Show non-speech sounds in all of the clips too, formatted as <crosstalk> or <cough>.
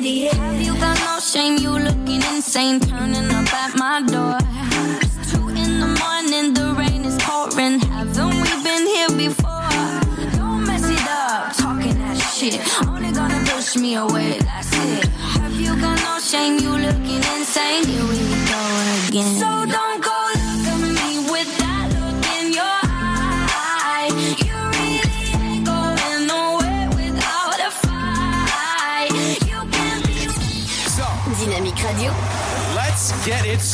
Have you got no shame? You looking insane, turning up at my door. It's two in the morning, the rain is pouring. Haven't we been here before? Don't mess it up, talking that shit. Only gonna push me away, that's it. Have you got no shame? You looking insane. Here we go again. So don't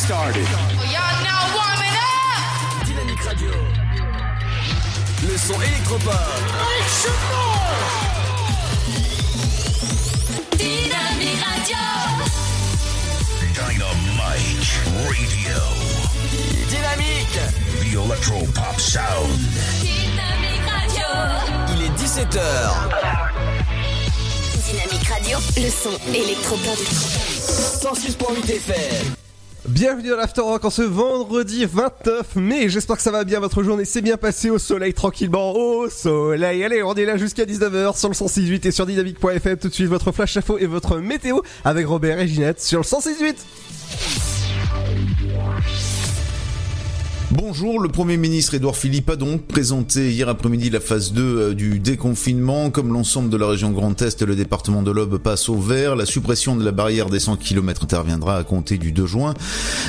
started. Y'all now warming up! Dynamique Radio. Le son électropop. Dynamique Radio. Dynamite Radio. Dynamique. The Electro Pop Sound. Dynamique Radio. Il est 17h. Dynamique Radio. Le son électropop. 106.8 FM. Bienvenue dans l'Afterrock en ce vendredi 29 mai. J'espère que ça va bien. Votre journée s'est bien passée au soleil tranquillement. Au soleil. Allez, on est là jusqu'à 19h sur le 168 et sur dynamique.fm. Tout de suite, votre flash info et votre météo avec Robert et Ginette sur le 168. Bonjour, le Premier ministre Édouard Philippe a donc présenté hier après-midi la phase 2 euh, du déconfinement. Comme l'ensemble de la région Grand Est, le département de l'Aube passe au vert. La suppression de la barrière des 100 km interviendra à compter du 2 juin,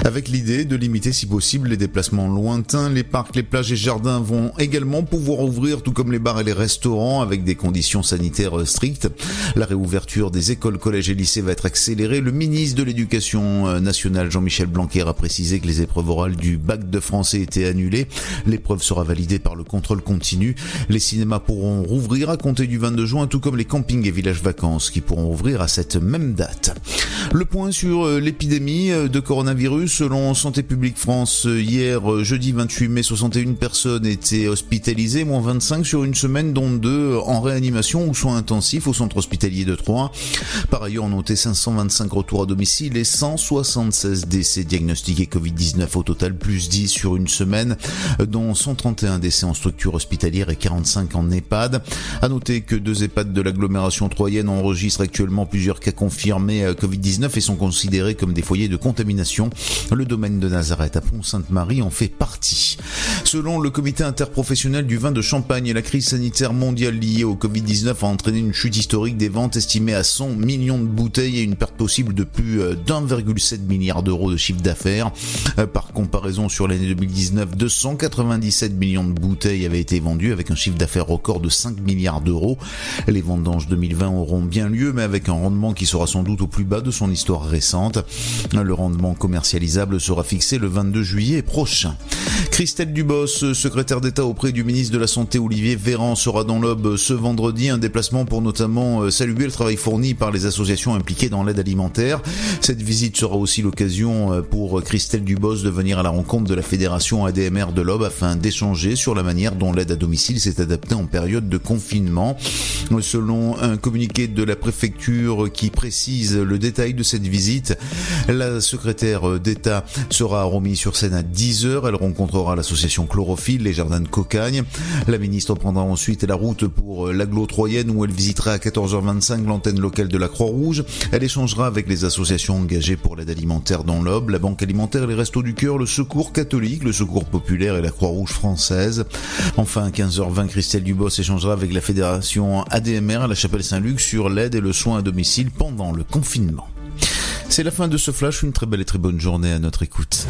avec l'idée de limiter si possible les déplacements lointains. Les parcs, les plages et jardins vont également pouvoir ouvrir, tout comme les bars et les restaurants, avec des conditions sanitaires euh, strictes. La réouverture des écoles, collèges et lycées va être accélérée. Le ministre de l'Éducation euh, nationale, Jean-Michel Blanquer, a précisé que les épreuves orales du bac de français étaient annulées. L'épreuve sera validée par le contrôle continu. Les cinémas pourront rouvrir à compter du 22 juin, tout comme les campings et villages vacances qui pourront ouvrir à cette même date. Le point sur euh, l'épidémie euh, de coronavirus. Selon Santé publique France, euh, hier, jeudi 28 mai, 61 personnes étaient hospitalisées, moins 25 sur une semaine, dont deux en réanimation ou soins intensifs au centre hospitalier de Troyes. Par ailleurs, on notait 525 retours à domicile et 176 décès diagnostiqués Covid-19 au total, plus 10 sur une semaine, dont 131 décès en structure hospitalière et 45 en EHPAD. À noter que deux EHPAD de l'agglomération troyenne enregistrent actuellement plusieurs cas confirmés euh, Covid-19 et sont considérés comme des foyers de contamination. Le domaine de Nazareth à Pont-Sainte-Marie en fait partie. Selon le comité interprofessionnel du vin de Champagne, la crise sanitaire mondiale liée au Covid-19 a entraîné une chute historique des ventes estimée à 100 millions de bouteilles et une perte possible de plus euh, d'1,7 milliard d'euros de chiffre d'affaires. Euh, Par comparaison, sur l'année 2019, 297 millions de bouteilles avaient été vendues avec un chiffre d'affaires record de 5 milliards d'euros. Les vendanges 2020 auront bien lieu, mais avec un rendement qui sera sans doute au plus bas de son histoire récente. Le rendement commercialisable sera fixé le 22 juillet prochain. Christelle Dubos, secrétaire d'État auprès du ministre de la Santé Olivier Véran, sera dans l'Aube ce vendredi. Un déplacement pour notamment euh, saluer le travail fourni par les associations impliquées dans l'aide alimentaire. Cette visite sera aussi l'occasion euh, pour Christelle Dubos de venir à la rencontre de la fédération ADMR de l'Aube afin d'échanger sur la manière dont l'aide à domicile s'est adaptée en période de confinement. Selon un communiqué de la préfecture qui précise le détail de cette visite, la secrétaire d'État sera remise sur scène à 10h. Elle rencontrera l'association Chlorophylle, les jardins de Cocagne. La ministre prendra ensuite la route pour l'agglo troyenne où elle visitera à 14h25 l'antenne locale de la Croix-Rouge. Elle échangera avec les associations engagées pour l'aide alimentaire dans l'Aube, la Banque alimentaire, les Restos du Cœur, le Secours catholique, le Secours populaire et la Croix-Rouge française. Enfin, à 15h20, Christelle Dubos échangera avec la fédération ADMR à la Chapelle Saint-Luc sur l'aide et le soin à domicile pendant le confinement. C'est la fin de ce flash, une très belle et très bonne journée à notre écoute.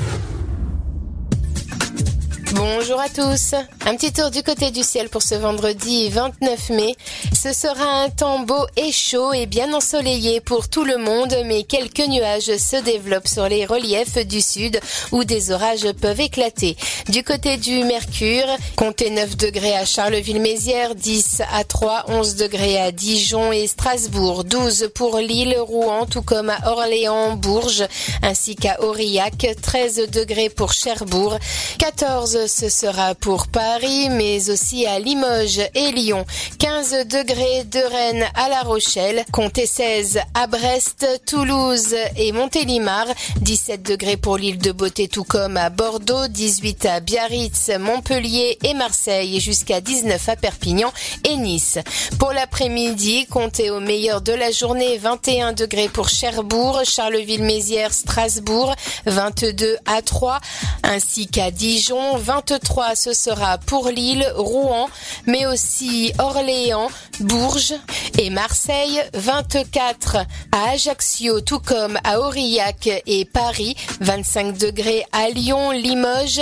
Bonjour à tous. Un petit tour du côté du ciel pour ce vendredi 29 mai. Ce sera un temps beau et chaud et bien ensoleillé pour tout le monde, mais quelques nuages se développent sur les reliefs du sud où des orages peuvent éclater. Du côté du Mercure, comptez 9 degrés à Charleville-Mézières, 10 à 3, 11 degrés à Dijon et Strasbourg, 12 pour Lille, Rouen, tout comme à Orléans, Bourges, ainsi qu'à Aurillac, 13 degrés pour Cherbourg, 14 ce sera pour Paris, mais aussi à Limoges et Lyon. 15 degrés de Rennes à La Rochelle, comptez 16 à Brest, Toulouse et Montélimar, 17 degrés pour l'île de Beauté tout comme à Bordeaux, 18 à Biarritz, Montpellier et Marseille, jusqu'à 19 à Perpignan et Nice. Pour l'après-midi, comptez au meilleur de la journée 21 degrés pour Cherbourg, Charleville-Mézières, Strasbourg, 22 à 3, ainsi qu'à Dijon, 23 ce sera pour Lille, Rouen, mais aussi Orléans, Bourges et Marseille, 24 à Ajaccio, tout comme à Aurillac et Paris, 25 degrés à Lyon, Limoges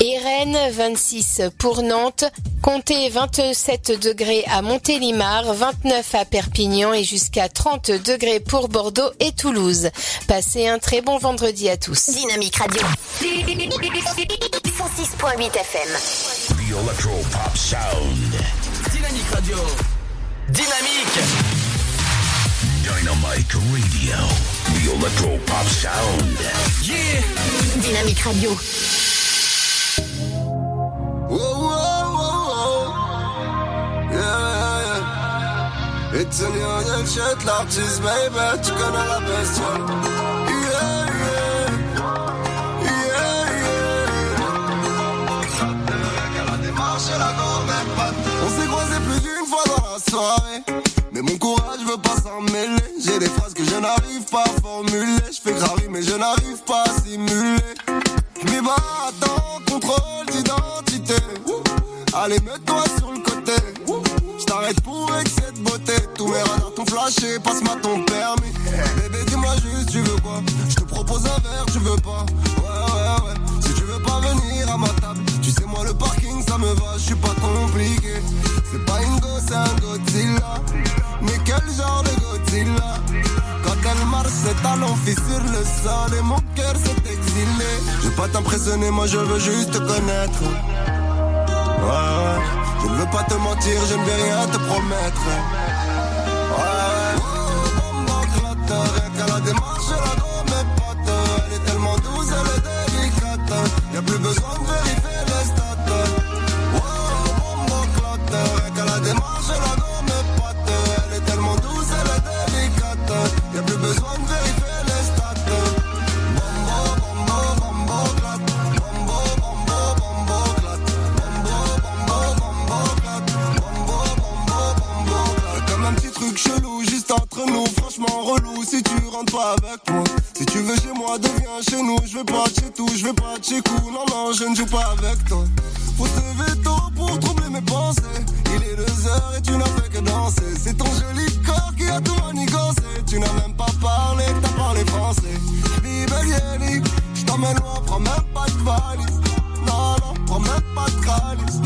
et Rennes, 26 pour Nantes, comptez 27 degrés à Montélimar, 29 à Perpignan et jusqu'à 30 degrés pour Bordeaux et Toulouse. Passez un très bon vendredi à tous. Dynamique Radio. 106.8 FM. The Electro Pop Sound. Dynamique Radio. Dynamique. Dynamite Radio. The Electro Pop Sound. Yeah. Dynamique Radio. Whoa, whoa, whoa, whoa. Yeah, yeah. It's a new shit, l'artiste, baby, tu connais la bestia. On s'est croisés plus d'une fois dans la soirée. Mais mon courage veut pas s'en mêler. J'ai des phrases que je n'arrive pas à formuler. Je fais graver, mais je n'arrive pas à simuler. Mais bah attends, contrôle d'identité. Allez, mets-toi sur le côté. Je t'arrête pour excès de beauté. Tous mes radars t'ont flashé, passe-moi ton permis. Bébé, dis-moi juste, tu veux quoi? Je te propose un verre, tu veux pas? Ouais, ouais, ouais. Si tu veux pas venir à ma me va, je suis pas compliqué. C'est pas une gosse, c'est un Godzilla. Mais quel genre de Godzilla? Quand elle marche, ses talons fissure le sol et mon cœur s'est exilé. Je veux pas t'impressionner, moi je veux juste te connaître. Ouais. Je ne veux pas te mentir, je ne vais rien te promettre. Clotte, rien qu'à la démarche, pote. Elle est tellement douce, elle est délicate. Y'a plus besoin Y'a comme un petit truc chelou juste entre nous, franchement relou si tu rentres pas avec moi. Si tu veux chez moi, deviens chez nous. Je vais pas chez tout, je vais pas chez coup. Non, non, je ne joue pas avec toi. Faut se lever pour troubler mes pensées. Il est deux heures et tu n'as fait que danser. C'est ton joli corps qui a tout manigancé. Tu n'as même pas parlé, t'as parlé français. Bibe je t'emmène loin, prends même pas de valise. Non, non, prends même pas de calice.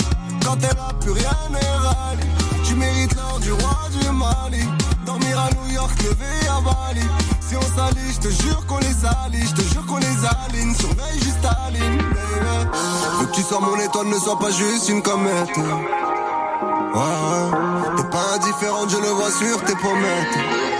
Quand t'es là, plus rien n'est rallye. Tu mérites l'or du roi du Mali. Dormir à New York, lever à Bali. Si on s'allie, je te jure qu'on les salit. Je te jure qu'on les aligne. Surveille juste ta ligne, baby. Que tu sois mon étoile, ne sois pas juste une comète. Ouais, ouais. T'es pas indifférente, je le vois sur tes pommettes.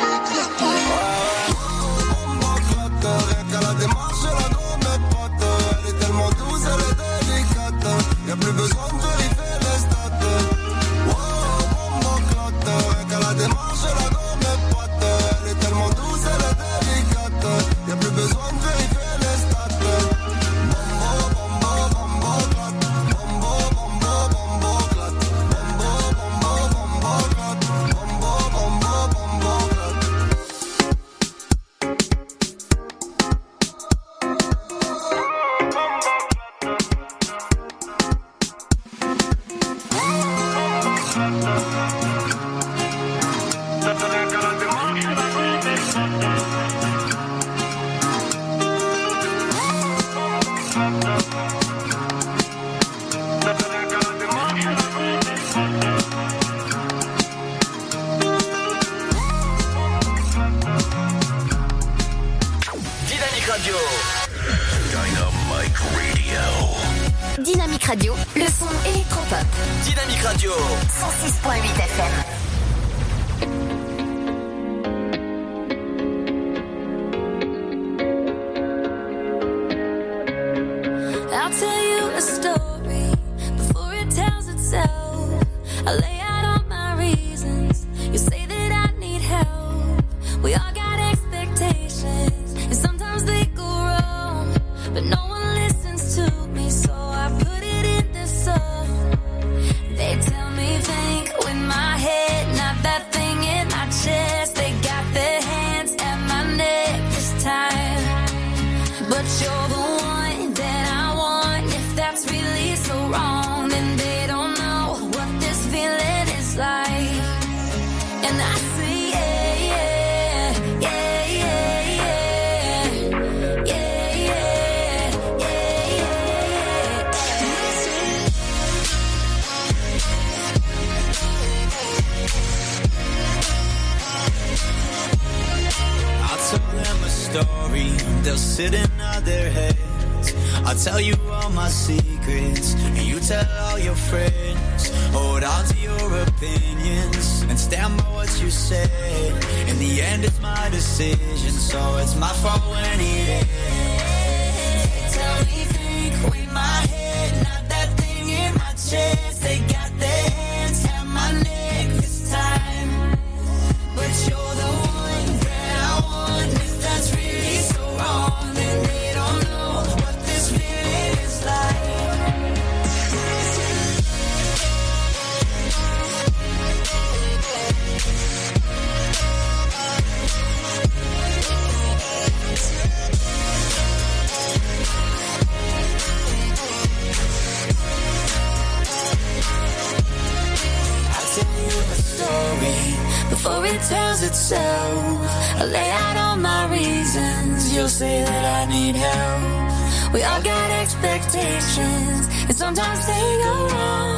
Say that I need help. We all got expectations, and sometimes they go wrong.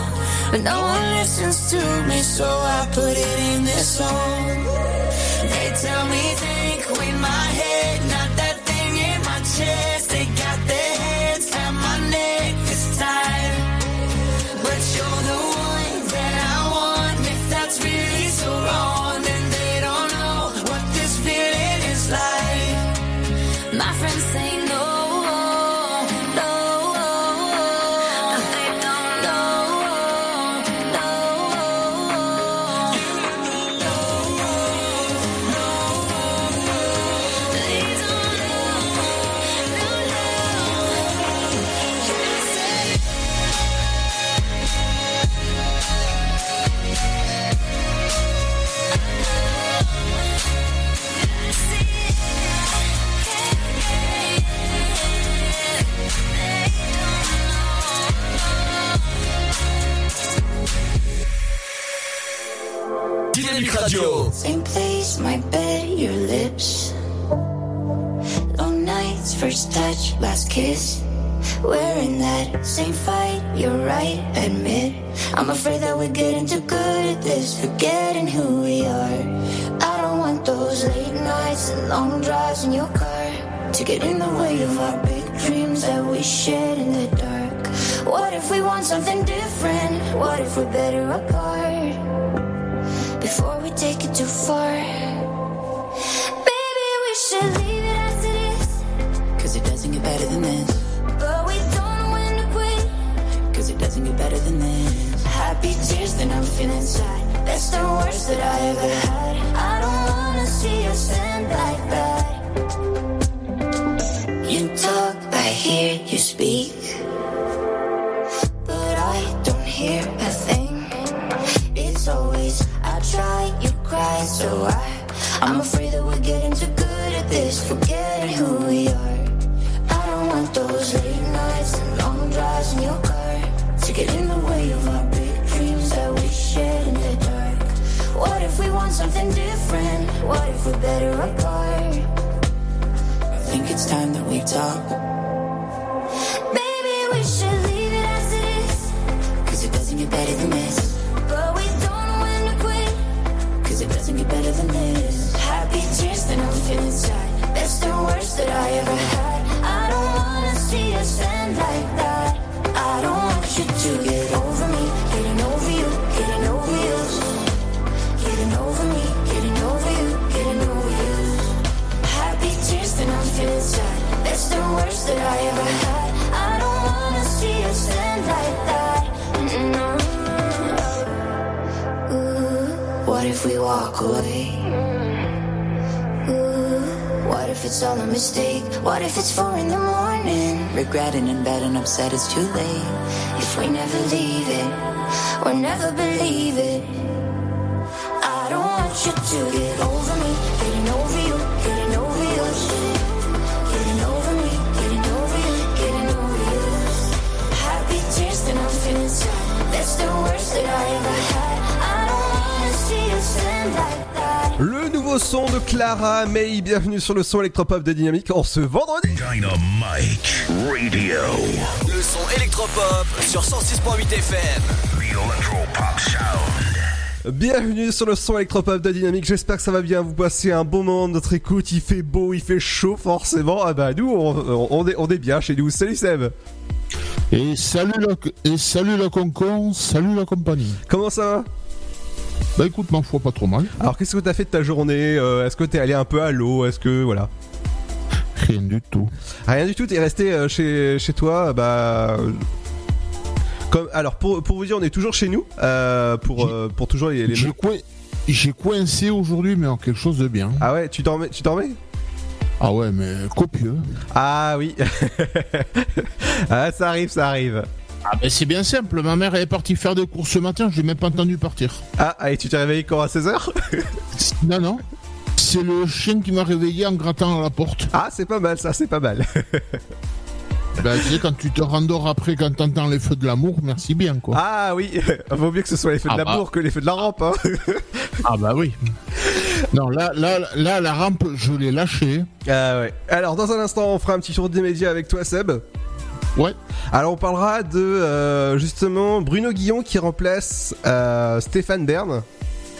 But no one listens to me, so I put it in this song. They tell me think with my head, nights, touch, last kiss. We're in that same fight, you're right, admit. I'm afraid that we're getting too good at this, forgetting who we are. I don't want those late nights and long drives in your car to get in the way of our big dreams that we shared in the dark. What if we want something different? What if we're better apart? Before we take it too far. Better than this. But we don't know when to quit. Cause it doesn't get better than this. Happy tears, then I'm feeling sad. That's the worst that I ever had. I don't wanna see us end like that. You talk, I hear you speak. But I don't hear a thing. It's always, I try, you cry, so I. I'm afraid that we're getting too good at this, forgetting who we are. Long drives in your car to get in the way of our big dreams that we shared in the dark. What if we want something different? What if we're better apart? I think it's time that we talk. Maybe we should leave it as it is. Cause it doesn't get better than this. But we don't know when to quit. Cause it doesn't get better than this. Happy tears, then I'm feeling sad. That's the worst that I ever had. You get over me, getting over you, getting over you. Getting over me, getting over you, getting over you. Happy tears, then I'm feeling sad. That's the worst that I ever had. I don't wanna see us end like that. What if we walk away? If it's all a mistake? What if it's four in the morning? Regretting and bed and upset it's too late. If we never leave it, or never believe it. I don't want you to get over nouveau son de Clara May, bienvenue sur le son électropop de Dynamique en ce vendredi. Dynamite Radio. Le son électropop sur 106.8 FM. The Electro Pop Sound. Bienvenue sur le son électropop de Dynamique, j'espère que ça va bien, vous passez un bon moment de notre écoute, il fait beau, il fait chaud forcément, ah bah nous on, on est, on est bien chez nous, salut Seb Et salut la, et salut la concon, salut la compagnie. Comment ça va? Bah écoute, ma foi, pas trop mal. Alors qu'est-ce que t'as fait de ta journée Euh, Est-ce que t'es allé un peu à l'eau Est-ce que voilà Rien du tout. Rien du tout, t'es resté euh, chez, chez toi, bah... euh, Comme, alors pour, pour vous dire, on est toujours chez nous, euh, pour, pour toujours les... les- J'ai coin- j'ai coincé aujourd'hui, mais en quelque chose de bien. Ah ouais, tu dormais, tu dormais? Ah ouais, mais copieux. Ah oui <laughs> Ah ça arrive, ça arrive Ah ben c'est bien simple, ma mère est partie faire des courses ce matin, je l'ai même pas entendu partir. Ah, et tu t'es réveillé quand à 16h Non, non. C'est le chien qui m'a réveillé en grattant à la porte. Ah c'est pas mal ça, c'est pas mal <laughs> Ben tu sais, quand tu te rendors après, quand t'entends les feux de l'amour, merci bien quoi. Ah oui, <laughs> vaut mieux que ce soit les feux de Ah bah. l'amour que les feux de la rampe hein. <laughs> Ah bah oui. Non, là, là, là, la rampe, je l'ai lâchée. Ah ouais. Alors dans un instant, on fera un petit tour des médias avec toi Seb. Ouais. Alors on parlera de euh, justement Bruno Guillon qui remplace euh, Stéphane Bern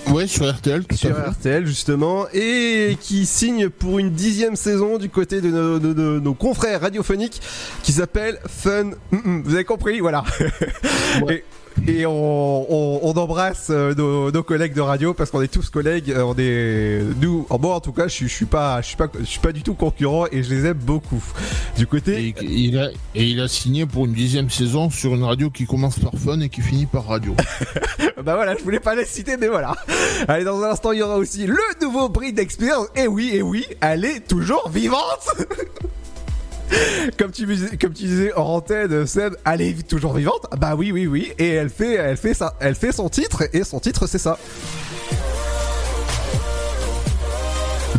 Ouais, sur RTL, tout sur. RTL justement et qui signe pour une dixième saison du côté de nos, de- de nos confrères radiophoniques qui s'appelle Fun. Mm, mm, Vous avez compris, voilà. Ouais. <laughs> Et, et on, on- on embrasse euh, nos, nos collègues de radio parce qu'on est tous collègues. euh, On est nous, en moi en tout cas, je je suis pas, je suis pas, je suis pas du tout concurrent et je les aime beaucoup. Du côté Et il, a, et il a signé pour une dixième saison sur une radio qui commence par fun et qui finit par radio. <laughs> Bah voilà, je voulais pas les citer, mais voilà. Allez, dans un instant, il y aura aussi le nouveau prix d'Experience. Et oui, et oui, elle est toujours vivante <laughs> Comme tu, disais en antenne, Seb, elle est toujours vivante. Bah oui, oui, oui. Et elle fait, elle fait ça, elle fait son titre, et son titre, c'est ça.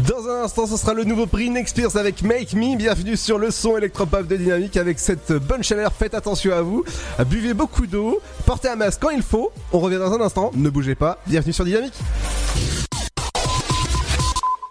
Dans un instant, ce sera le nouveau prix Nexperience avec Make Me. Bienvenue sur le son électropop de Dynamique avec cette bonne chaleur. Faites attention à vous. Buvez beaucoup d'eau. Portez un masque quand il faut. On revient dans un instant. Ne bougez pas. Bienvenue sur Dynamique.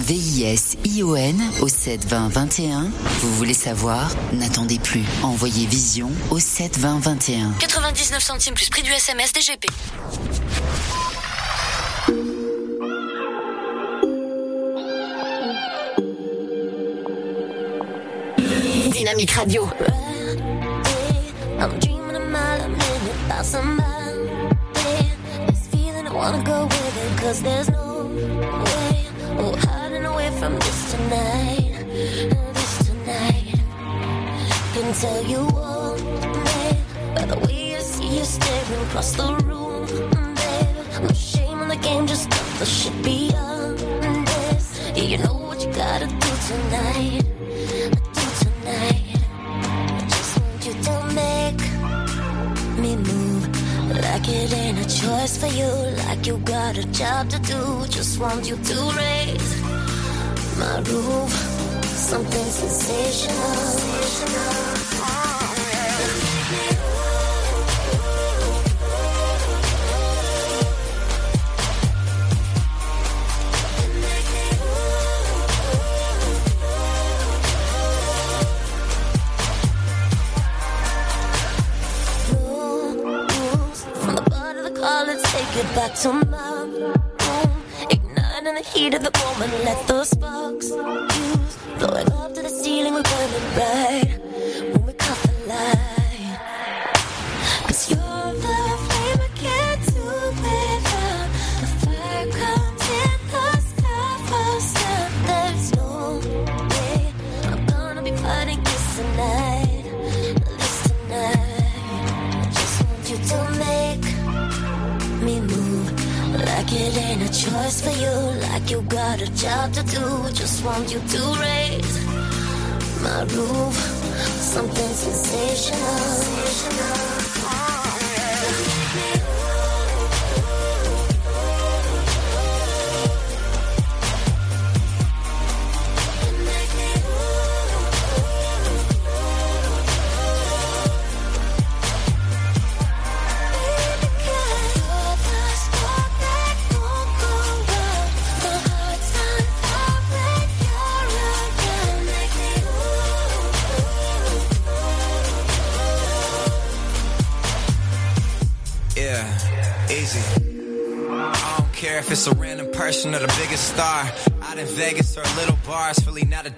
V-I-S-I-O-N au 72021. Vous voulez savoir? N'attendez plus. Envoyez Vision au 72021. 99 centimes plus prix du SMS DGP. Dynamique Radio. I'm dreaming a mile a minute about somebody. This feeling I wanna go with it, cause there's no from this tonight. This tonight. Can tell you all, babe, by the way I see you staring across the room, babe. No shame in the game, just cut the shit beyond this. Yeah, you know what you gotta do tonight. Do tonight. I just want you to make me move like it ain't a choice for you, like you got a job to do. Just want you to raise my roof, something sensational. rules. From the bottom of the car, let's take it back to my room. Igniting the heat of the moment, let those want you to raise my roof. Something sensational. Yeah,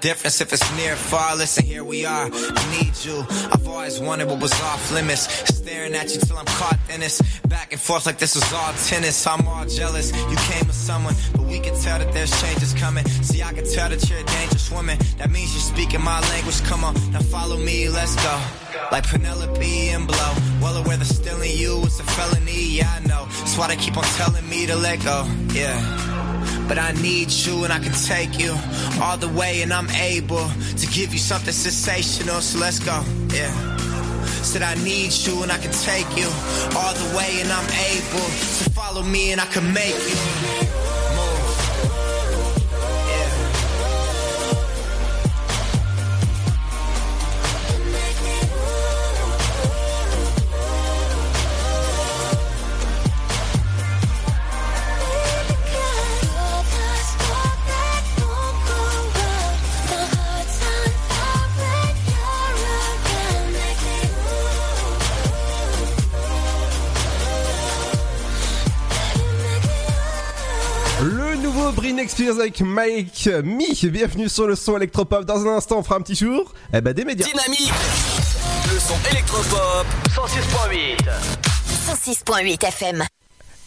difference if it's near far. Listen, here we are. I need you. I've always wanted what was off limits. Staring at you till I'm caught in this. Back and forth like this was all tennis. I'm all jealous. You came with someone, but we can tell that there's changes coming. See, I can tell that you're a dangerous woman. That means you're speaking my language. Come on, now follow me, let's go. Like Penelope and Blow. Well aware that stealing you is a felony, yeah, I know. That's why they keep on telling me to let go, yeah. But I need you and I can take you all the way and I'm able to give you something sensational, so let's go, yeah. Said I need you and I can take you all the way and I'm able to follow me and I can make you Avec Mike Mi. Bienvenue sur le son électropop. Dans un instant, on fera un petit tour. Eh ben, des médias. Dynamique Le son électropop 106.8 106.8 FM.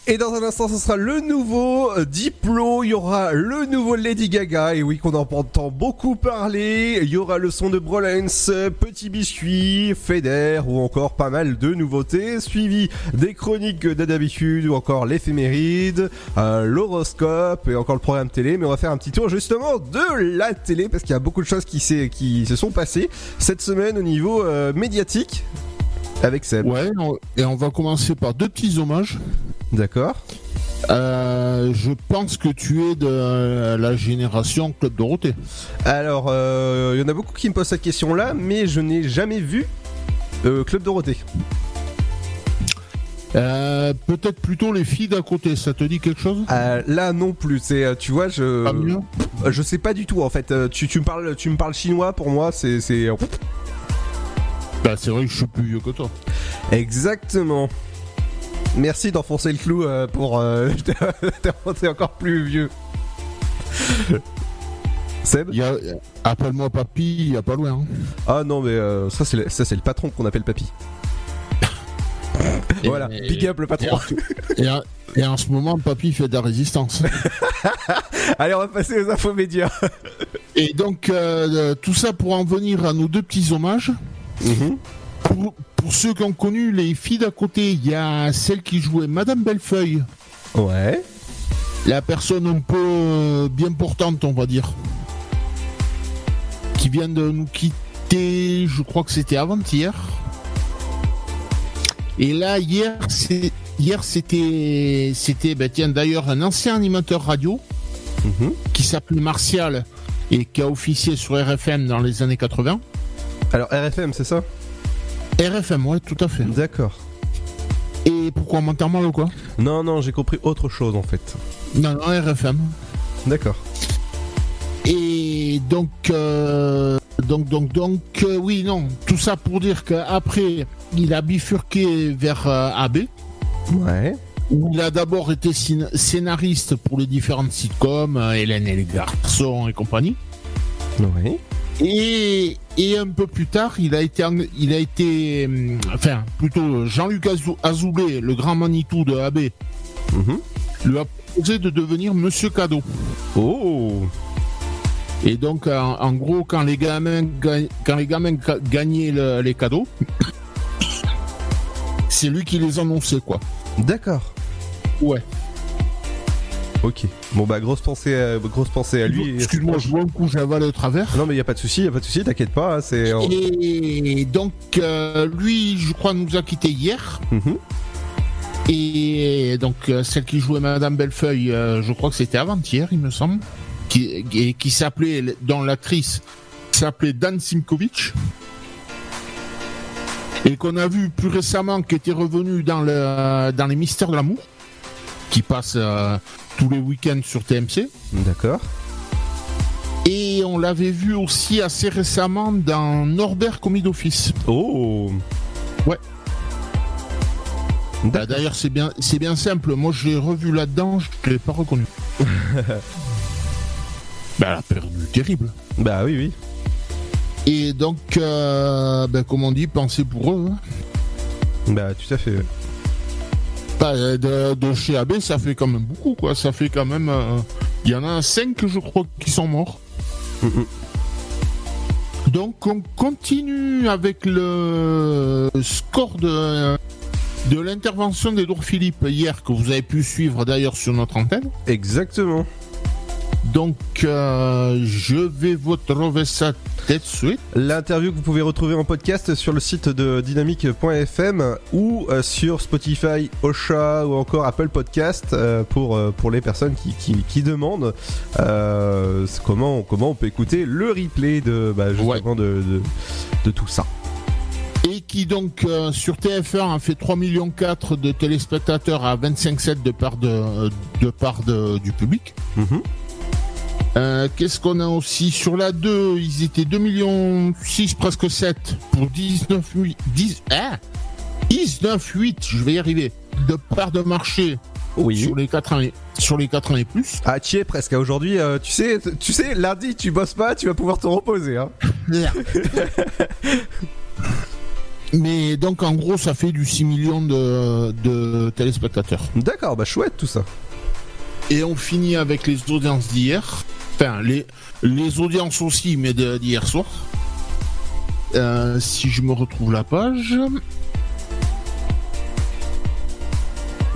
Et dans un instant, ce sera le nouveau euh, Diplo, il y aura le nouveau Lady Gaga, et oui, qu'on en entend beaucoup parler. Il y aura le son de Brolens, Petit Biscuit, Feder, ou encore pas mal de nouveautés, suivi des chroniques de d'habitude, ou encore l'éphéméride, euh, l'horoscope, et encore le programme télé. Mais on va faire un petit tour justement de la télé, parce qu'il y a beaucoup de choses qui, se sont passées cette semaine au niveau euh, médiatique. Avec Seb. Ouais, et on va commencer par deux petits hommages. D'accord. Euh, je pense que tu es de la génération Club Dorothée. Alors, euh, il y en a beaucoup qui me posent cette question-là, mais je n'ai jamais vu euh, Club Dorothée. Euh, Peut-être plutôt les filles d'à côté, ça te dit quelque chose? Euh, là non plus, c'est euh, tu vois je euh, je sais pas du tout en fait. Euh, tu, tu me parles tu me parles chinois pour moi c'est c'est Bah c'est vrai que je suis plus vieux que toi. exactement. Merci d'enfoncer le clou euh, pour euh, <laughs> t'es encore plus vieux. Seb Il y a- Appelle-moi papy, il y a pas loin. hein. Ah non mais euh, ça c'est le, ça c'est le patron qu'on appelle papy. <laughs> voilà, Et- big up le patron. Et, en- et en ce moment, papy fait de la résistance. <laughs> Allez, on va passer aux infos médias. Et donc, euh, tout ça pour en venir à nos deux petits hommages. Mhm. Pour, pour ceux qui ont connu les filles d'à côté, il y a celle qui jouait Madame Bellefeuille. Ouais. La personne un peu euh, bien portante, on va dire. Qui vient de nous quitter, je crois que c'était avant-hier. Et là, hier, c'est hier c'était c'était bah, tiens d'ailleurs un ancien animateur radio Mhm. qui s'appelait Martial et qui a officié sur RFM dans les années 80. Alors RFM c'est ça? RFM, ouais, tout à fait. D'accord. Et pourquoi m'entend mal ou quoi? Non non j'ai compris autre chose en fait. Non, non, RFM. D'accord. Et donc, euh, donc, donc, donc, euh, oui, non, tout ça pour dire qu'après, il a bifurqué vers euh, AB, Ouais. où il a d'abord été scén- scénariste pour les différentes sitcoms, Hélène et les garçons et compagnie. Oui. Et, et un peu plus tard, il a été, il a été, hum, enfin, plutôt Jean-Luc Azou- Azoulay, le grand Manitou de AB, Mhm. lui a proposé de devenir Monsieur Cadeau. Oh. Et donc, en, en gros, quand les gamins, ga- quand les gamins ga- gagnaient le- les cadeaux, <coughs> c'est lui qui les annonçait, quoi. D'accord. Ouais. Ok. Bon bah grosse pensée, à, grosse pensée à lui. Excuse-moi, je vois un coup, j'avale le travers. Non mais y a pas de souci, y a pas de souci, t'inquiète pas. hein, c'est. Et donc, euh, lui, je crois, nous a quitté hier. Mhm. Et donc, euh, celle qui jouait Madame Bellefeuille, euh, je crois que c'était avant-hier, il me semble, qui, et qui s'appelait, dans l'actrice, s'appelait Dan Simkovic. Et qu'on a vu plus récemment, qui était revenu dans, le, dans les Mystères de l'amour, qui passe euh, tous les week-ends sur TMC. D'accord. Et on l'avait vu aussi assez récemment dans Norbert Commis d'Office. Oh Ouais. Bah, D'ailleurs, c'est bien, c'est bien simple. Moi, je l'ai revu là-dedans, je l'ai pas reconnu. <laughs> bah, elle a perdu terrible. Bah oui, oui. Et donc, euh, bah, comme on dit, pensez pour eux. hein. Bah tout à fait. Euh, de, chez AB, ça fait quand même beaucoup, quoi. Ça fait quand même. euh, Il y en a 5, je crois, qui sont morts. Donc, on continue avec le score de, de l'intervention d'Edouard Philippe hier, que vous avez pu suivre d'ailleurs sur notre antenne. Exactement. Donc, euh, je vais vous retrouver ça tout de suite. L'interview que vous pouvez retrouver en podcast sur le site de dynamique.fm ou euh, sur Spotify, Ocha ou encore Apple Podcast euh, pour, pour les personnes qui, qui, qui demandent euh, comment, comment on peut écouter le replay de, bah, justement de, de, de tout ça. Et qui donc euh, sur TF1 a fait 3 millions 4 de téléspectateurs à 25,7 de part de, de part de- du public. Euh, Qu'est-ce qu'on a aussi Sur la 2, ils étaient 2 millions 6, presque 7 pour 19 8, 10, hein 19 8, je vais y arriver, de part de marché sur les 4 ans et, sur les 4 ans et plus. Ah, tu es presque. Aujourd'hui, euh, tu sais, tu sais, lundi, tu bosses pas, tu vas pouvoir te reposer. Hein. <laughs> Mais donc en gros, ça fait du 6 millions de, de téléspectateurs. D'accord, bah chouette tout ça. Et on finit avec les audiences d'hier. Enfin, les, les audiences aussi, mais d'hier soir. Euh, si je me retrouve la page.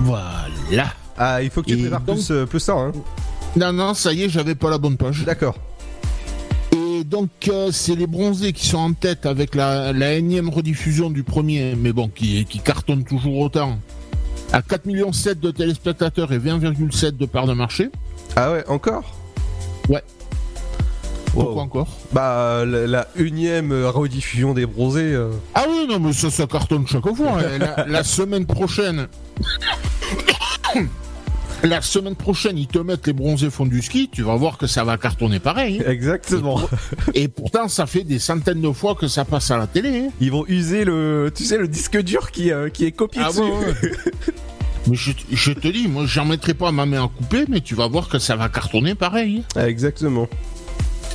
Voilà. Ah, il faut que tu Et prépares donc- plus, euh, plus ça. Hein. Non, non, ça y est, j'avais pas la bonne page. D'accord. Et donc, euh, c'est les bronzés qui sont en tête avec la, la énième rediffusion du premier, mais bon, qui, qui cartonne toujours autant. À 4,7 millions de téléspectateurs et 20,7 de part de marché. Ah ouais, encore? Ouais. Pourquoi encore Bah, la, la unième euh, rediffusion des bronzés. euh, Ah oui, non, mais ça, ça cartonne chaque fois. hein. la, <laughs> la semaine prochaine. <coughs> La semaine prochaine, ils te mettent les bronzés fonds du ski, tu vas voir que ça va cartonner pareil. hein. Exactement. Et, pour- et pourtant, ça fait des centaines de fois que ça passe à la télé. hein. Ils vont user le, tu sais, le disque dur qui, euh, qui est copié Ah dessus. ouais. <laughs> Mais je, je te dis, moi, j'en mettrai pas ma main à couper, mais tu vas voir que ça va cartonner pareil. Ah, exactement.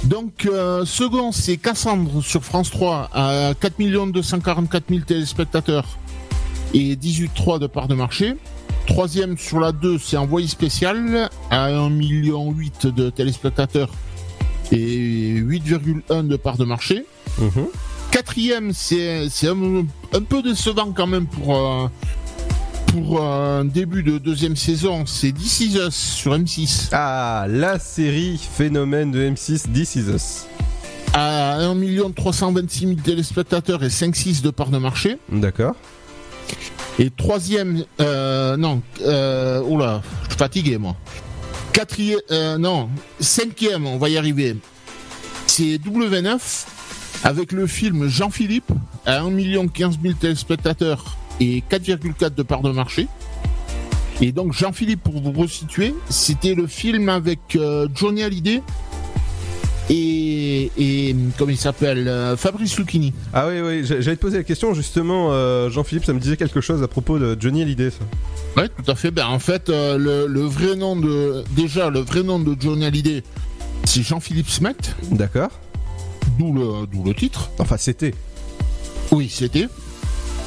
Donc, euh, second, c'est Cassandre sur France 3 à 4 244 000 téléspectateurs et 18,3 de part de marché. Troisième sur la 2, c'est Envoyé spécial à 1,8 million de téléspectateurs et 8,1 de part de marché. Quatrième, c'est c'est un, un peu décevant quand même pour, euh, pour un début de deuxième saison. C'est This Is Us sur M6. Ah, la série phénomène de M6, This Is Us. à 1 326 000 téléspectateurs et 5,6 de part de marché. D'accord. Et troisième, euh, non, euh, oula, je suis fatigué moi. Quatrième, euh, non, cinquième, on va y arriver. C'est W9 avec le film Jean-Philippe à 1 15 000 téléspectateurs et 4,4 de part de marché. Et donc Jean-Philippe, pour vous resituer, c'était le film avec euh, Johnny Hallyday et, et comment il s'appelle euh, Fabrice Lucchini. Ah oui, oui, j'a- j'allais te poser la question justement, euh, Jean-Philippe, ça me disait quelque chose à propos de Johnny Hallyday, ça. Ouais, tout à fait. Ben, en fait, le, le vrai nom de déjà le vrai nom de Johnny Hallyday, c'est Jean-Philippe Smet. D'accord. D'où le d'où le titre. Enfin, c'était. Oui, c'était.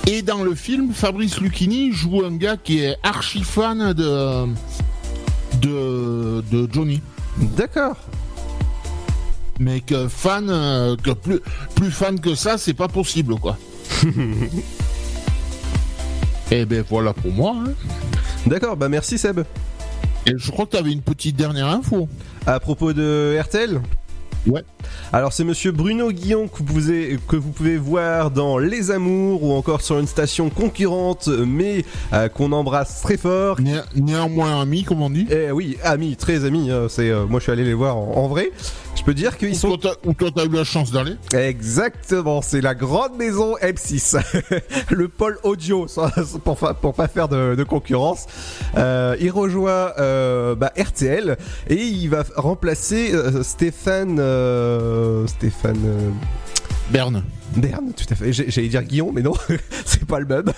Et dans le film, Fabrice Lucchini joue un gars qui est archi fan de de, de Johnny. D'accord. Mais que fan, euh, que plus plus fan que ça, c'est pas possible, quoi. <laughs> Et ben voilà pour moi. hein. D'accord, bah merci Seb. Et je crois que tu avais une petite dernière info. À propos de RTL Ouais. Alors c'est monsieur Bruno Guillon que vous, pouvez, que vous pouvez voir dans Les Amours ou encore sur une station concurrente mais euh, qu'on embrasse très fort. Né- néanmoins ami, comme on dit. Eh oui, amis, très amis. hein, c'est euh, moi je suis allé les voir en, en vrai. Je peux dire qu'ils sont toi, ou toi, t'as eu la chance d'aller. Exactement, c'est la grande maison M6, <laughs> le pôle audio, <laughs> pour, pour pas faire de, de concurrence. Euh, il rejoint euh, bah, RTL et il va remplacer euh, Stéphane, Stéphane Berne. Berne, tout à fait. J'allais dire Guillaume, mais non, <laughs> c'est pas le même.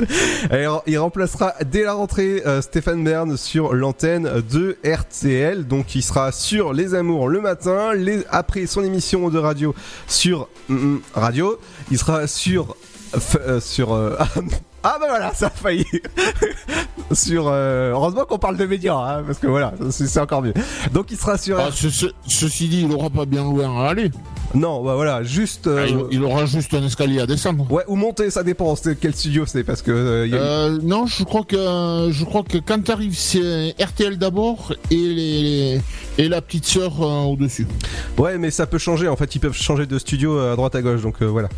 <laughs> Et il- remplacera dès la rentrée euh, Stéphane Bern sur l'antenne de RTL. Donc il sera sur Les Amours le matin, après son émission de radio sur mm, mm, radio. Il sera sur euh, sur euh, <laughs> ah bah voilà, ça a failli. <laughs> sur euh, heureusement qu'on parle de médias hein, parce que voilà, c'est encore mieux. Donc il sera sur Ah, ce- ce- ceci dit, il aura pas bien loin à aller. non, bah voilà, juste Ah, il, il aura juste un escalier à descendre. Ouais, ou monter, ça dépend. Quel studio c'est parce que y a- non, je crois que je crois que quand t'arrives, c'est RTL d'abord et les, et la petite sœur au dessus. ouais, mais ça peut changer. En fait, ils peuvent changer de studio à droite à gauche. Donc voilà.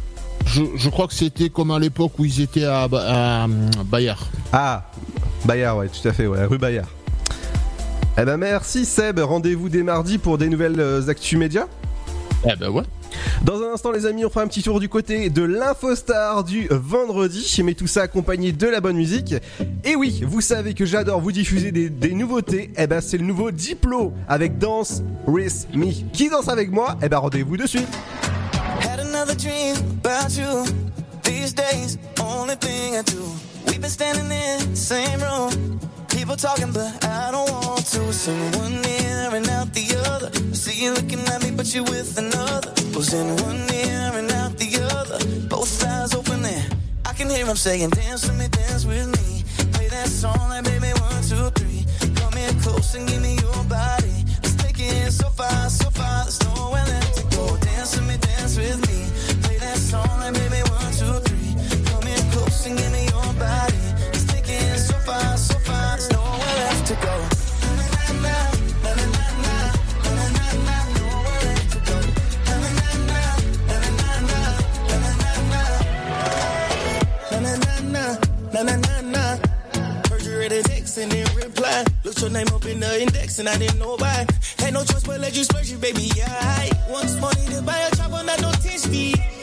Je, je crois que c'était comme à l'époque où ils étaient à, Ba- à, Bayard. Ah, Bayard, ouais, tout à fait, ouais, rue Bayard. Eh ben merci Seb. Rendez-vous dès mardi pour des nouvelles euh, actus médias. Eh ben ouais. Dans un instant, les amis, on fera un petit tour du côté de l'Infostar du vendredi, mais tout ça accompagné de la bonne musique. Et oui, vous savez que j'adore vous diffuser des, des nouveautés. Eh ben, c'est le nouveau Diplo avec Dance With Me. Qui danse avec moi? Eh ben, rendez-vous de suite. Another dream about you. These days, only thing I do. We've been standing in the same room. People talking, but I don't want to. Sing one ear and out the other. I see you looking at me, but you're with another. Was in one ear and out the other. Both eyes open there. I can hear him saying, Dance with me, dance with me. Play that song like baby one, two, three. Come here close and give me your body. Let's take it so far, so far. There's nowhere left to go. Dance with me, dance with me and I didn't know why. Had no choice but let you splurge you, baby. Yeah, once money to buy a chop on that no 10 speed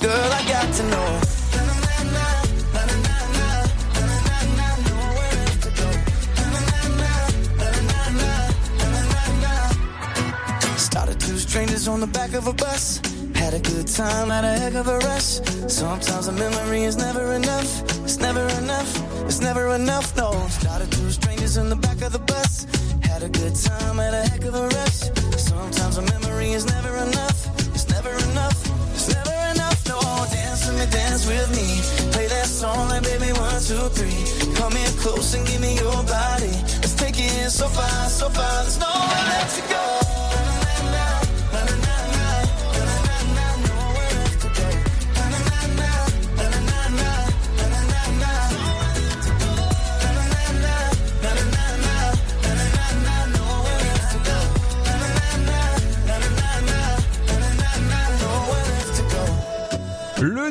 girl I got to know. Strangers on the back of a bus. Had a good time, had a heck of a rush. Sometimes a memory is never enough. It's never enough. It's never enough. No. Started two strangers in the back of the bus. Had a good time, had a heck of a rush. Sometimes a memory is never enough. It's never enough. It's never enough. No. Dance with me, dance with me. Play that song like baby one, two, three. Come here close and give me your body. Let's take it so far, so far. There's nowhere left to go.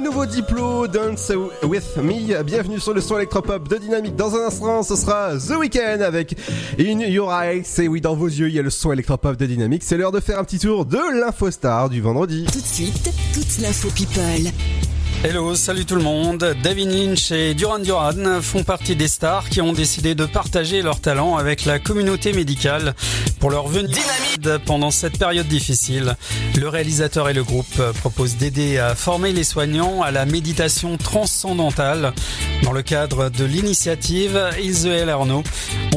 Nouveau Diplo Dance With Me. Bienvenue sur le son électropop de Dynamique. Dans un instant, ce sera The Weeknd avec In Your Eyes. Et oui, dans vos yeux, il y a le son électropop de Dynamique. C'est l'heure de faire un petit tour de l'Infostar du vendredi. Tout de suite, toute l'info people. Hello, salut tout le monde. David Lynch et Duran Duran font partie des stars qui ont décidé de partager leur talent avec la communauté médicale pour leur venue dynamite pendant cette période difficile. Le réalisateur et le groupe proposent d'aider à former les soignants à la méditation transcendantale. Dans le cadre de l'initiative Israel Arnaud,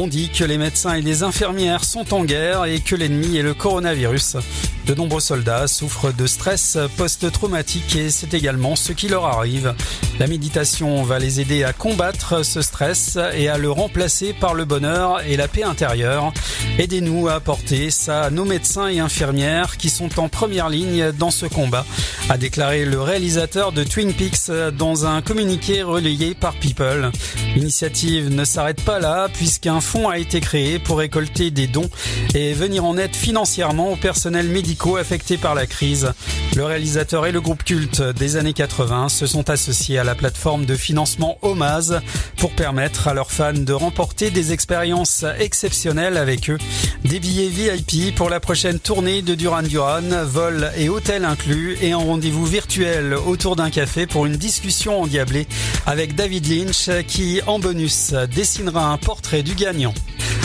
on dit que les médecins et les infirmières sont en guerre et que l'ennemi est le coronavirus. De nombreux soldats souffrent de stress post-traumatique et c'est également ce qui leur arrive. La méditation va les aider à combattre ce stress et à le remplacer par le bonheur et la paix intérieure. Aidez-nous à apporter ça à nos médecins et infirmières qui sont en première ligne dans ce combat, a déclaré le réalisateur de Twin Peaks dans un communiqué relayé par People. L'initiative ne s'arrête pas là puisqu'un fonds a été créé pour récolter des dons et venir en aide financièrement au personnel médical affectés par la crise. Le réalisateur et le groupe culte des années 80 se sont associés à la plateforme de financement Omaz pour permettre à leurs fans de remporter des expériences exceptionnelles avec eux. Des billets VIP pour la prochaine tournée de Duran Duran, vol et hôtel inclus et un rendez-vous virtuel autour d'un café pour une discussion endiablée avec David Lynch qui, en bonus, dessinera un portrait du gagnant.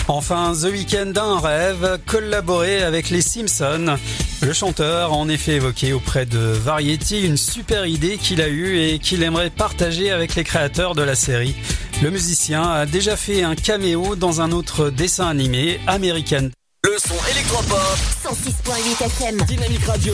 Enfin, The Weeknd a un rêve, collaborer avec les Simpsons. Le chanteur a en effet évoqué auprès de Variety une super idée qu'il a eue et qu'il aimerait partager avec les créateurs de la série. Le musicien a déjà fait un caméo dans un autre dessin animé, American. Le son électropop. 106.8 FM. Dynamique Radio.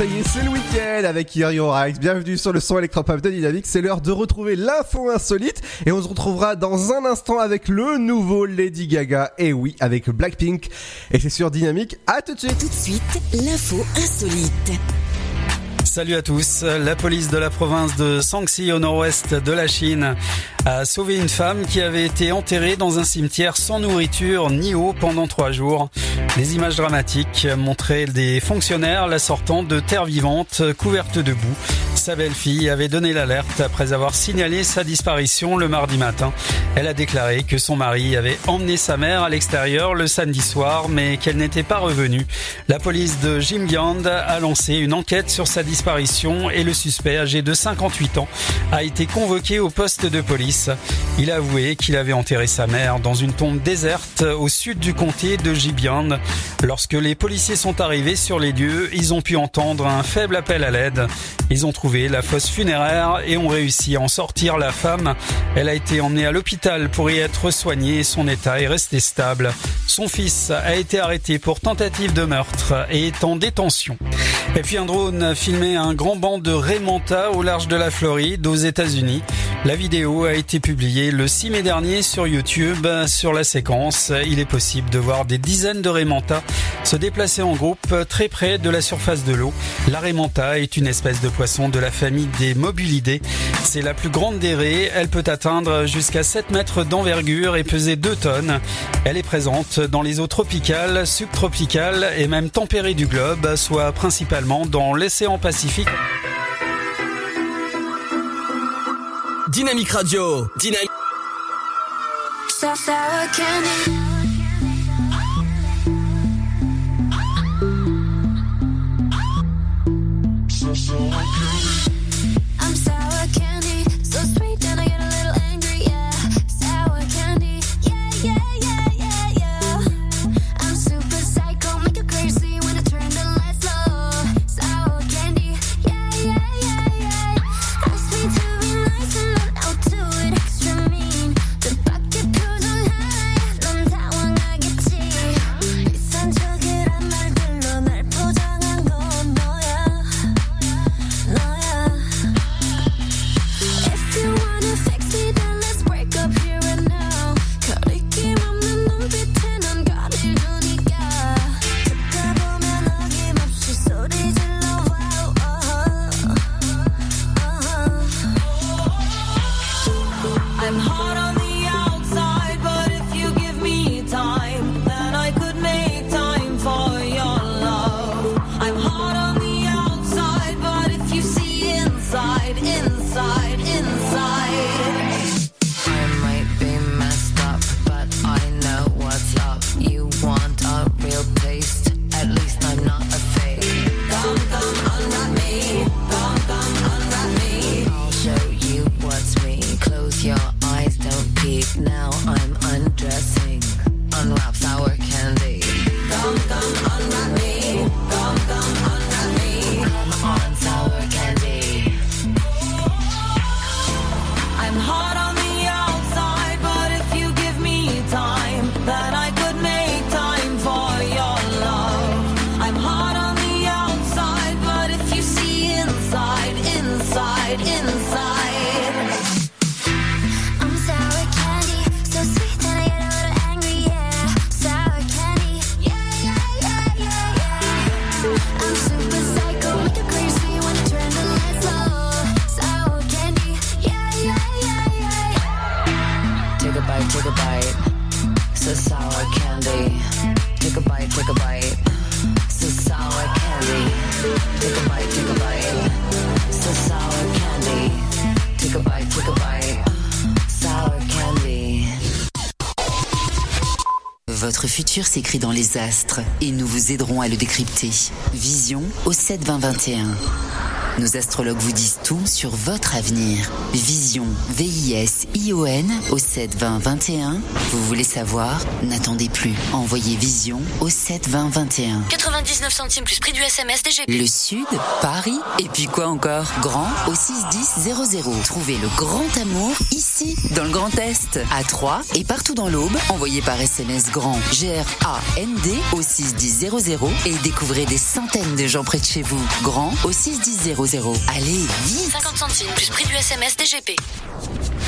ça y est, c'est le week-end avec Irion Rax. Bienvenue sur le son électropop de Dynamique. C'est l'heure de retrouver l'info insolite. Et on se retrouvera dans un instant avec le nouveau Lady Gaga. Et oui, avec Blackpink. Et c'est sur Dynamique. À tout de suite. Tout de suite, l'info insolite. Salut à tous. La police de la province de Shanxi au nord-ouest de la Chine a sauvé une femme qui avait été enterrée dans un cimetière sans nourriture ni eau pendant trois jours. Les images dramatiques montraient des fonctionnaires la sortant de terre vivante couverte de boue. Sa belle-fille avait donné l'alerte après avoir signalé sa disparition le mardi matin. Elle a déclaré que son mari avait emmené sa mère à l'extérieur le samedi soir mais qu'elle n'était pas revenue. La police de Jimgyand a lancé une enquête sur sa disparition et le suspect, âgé de 58 ans, a été convoqué au poste de police. Il a avoué qu'il avait enterré sa mère dans une tombe déserte au sud du comté de Jibian. Lorsque les policiers sont arrivés sur les lieux, ils ont pu entendre un faible appel à l'aide. Ils ont trouvé la fosse funéraire et ont réussi à en sortir la femme. Elle a été emmenée à l'hôpital pour y être soignée et son état est resté stable. Son fils a été arrêté pour tentative de meurtre et est en détention. Et puis un drone filmé un grand banc de Raymanta au large de la Floride aux États-Unis. La vidéo a été publiée le 6 mai dernier sur YouTube. Sur la séquence, il est possible de voir des dizaines de Raymanta se déplacer en groupe très près de la surface de l'eau. La Raymanta est une espèce de poisson de la famille des mobilidés. C'est la plus grande des raies. Elle peut atteindre jusqu'à 7 mètres d'envergure et peser 2 tonnes. Elle est présente dans les eaux tropicales, subtropicales et même tempérées du globe, soit principalement dans l'océan Pacifique. Dynamique Radio. Dynamique. I'm s'écrit dans les astres et nous vous aiderons à le décrypter. Vision au 72021. Nos astrologues vous disent tout sur votre avenir. Vision, V-I-S-I-O-N au 7 20 21. Vous voulez savoir? N'attendez plus. Envoyez Vision au 7 20 21. 99 centimes plus prix du SMS DGP. Le Sud, Paris, et puis quoi encore? Grand au 61000. Trouvez le grand amour ici, dans le Grand Est, à Troyes et partout dans l'Aube. Envoyez par SMS grand G-R-A-N-D au 61000 et découvrez des centaines de gens près de chez vous. Grand au 61000. Allez, vite 50 centimes plus prix du SMS DGP.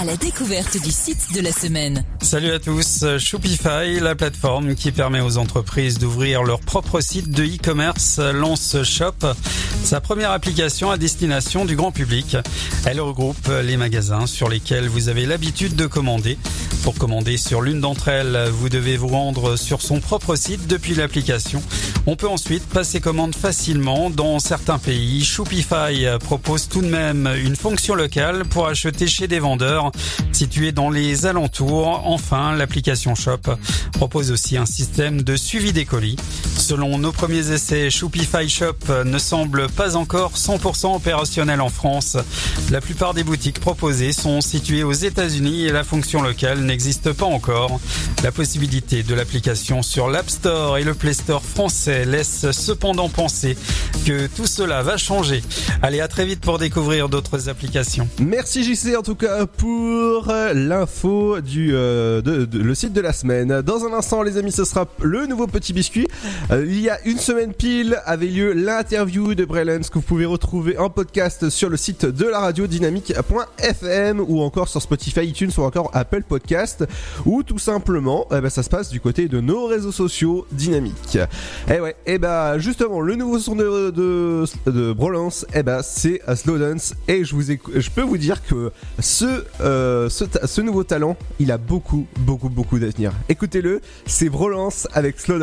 À la découverte du site de la semaine. Salut à tous, Shopify, la plateforme qui permet aux entreprises d'ouvrir leur propre site de e-commerce, lance Shop, sa première application à destination du grand public. Elle regroupe les magasins sur lesquels vous avez l'habitude de commander. Pour commander sur l'une d'entre elles, vous devez vous rendre sur son propre site depuis l'application. On peut ensuite passer commande facilement dans certains pays. Shopify propose tout de même une fonction locale pour acheter chez des vendeurs situés dans les alentours. Enfin, l'application Shop propose aussi un système de suivi des colis. Selon nos premiers essais, Shopify Shop ne semble pas encore 100% opérationnel en France. La plupart des boutiques proposées sont situées aux États-Unis et la fonction locale n'existe pas encore. La possibilité de l'application sur l'App Store et le Play Store français laisse cependant penser que tout cela va changer. Allez, à très vite pour découvrir d'autres applications. Merci JC en tout cas pour euh, l'info du euh, le site de la semaine. Dans un instant les amis, ce sera le nouveau petit biscuit. Euh, il y a une semaine pile avait lieu l'interview de Brelens que vous pouvez retrouver en podcast sur le site de la radio dynamique.fm ou encore sur Spotify, iTunes ou encore Apple Podcast ou tout simplement eh ben, ça se passe du côté de nos réseaux sociaux dynamiques. Et ouais, et bah justement le nouveau son de de, de eh ben c'est euh, Slow Dance et je vous je peux vous dire que ce ce, ta- ce nouveau talent, il a beaucoup beaucoup beaucoup d'avenir. Écoutez-le, c'est Brolance avec Slow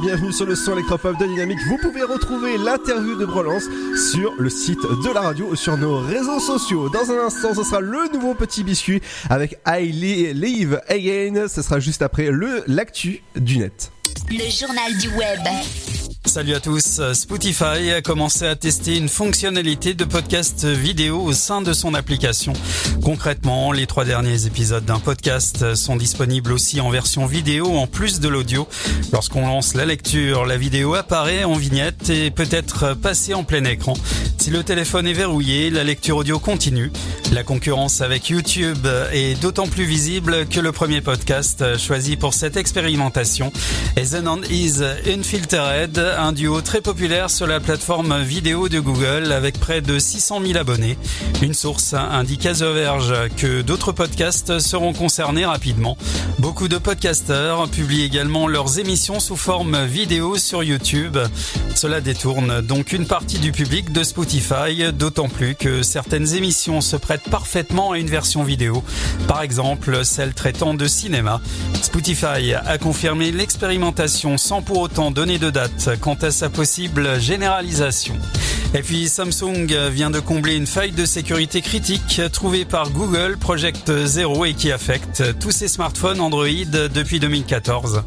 Bienvenue sur le son électropop de Dynamique. Vous pouvez retrouver l'interview de Brelance sur le site de la radio ou sur nos réseaux sociaux. Dans un instant, ce sera le nouveau petit biscuit avec I Live Again. Ce sera juste après le l'actu du net. Le journal du web. Salut à tous. Spotify a commencé à tester une fonctionnalité de podcast vidéo au sein de son application. Concrètement, les trois derniers épisodes d'un podcast sont disponibles aussi en version vidéo en plus de l'audio. Lorsqu'on lance la lecture, la vidéo apparaît en vignette et peut être passée en plein écran. Si le téléphone est verrouillé, la lecture audio continue. La concurrence avec YouTube est d'autant plus visible que le premier podcast choisi pour cette expérimentation est The Non Is Unfiltered, un duo très populaire sur la plateforme vidéo de Google avec près de 600 000 abonnés. Une source indique à The Verge que d'autres podcasts seront concernés rapidement. Beaucoup de podcasteurs publient également leurs émissions sous forme vidéo sur YouTube. Cela détourne donc une partie du public de Spotify, d'autant plus que certaines émissions se prêtent parfaitement à une version vidéo. Par exemple, celle traitant de cinéma. Spotify a confirmé l'expérimentation sans pour autant donner de date quant à sa possible généralisation. Et puis Samsung vient de combler une faille de sécurité critique trouvée par Google Project Zero et qui affecte tous ses smartphones Android depuis 2014.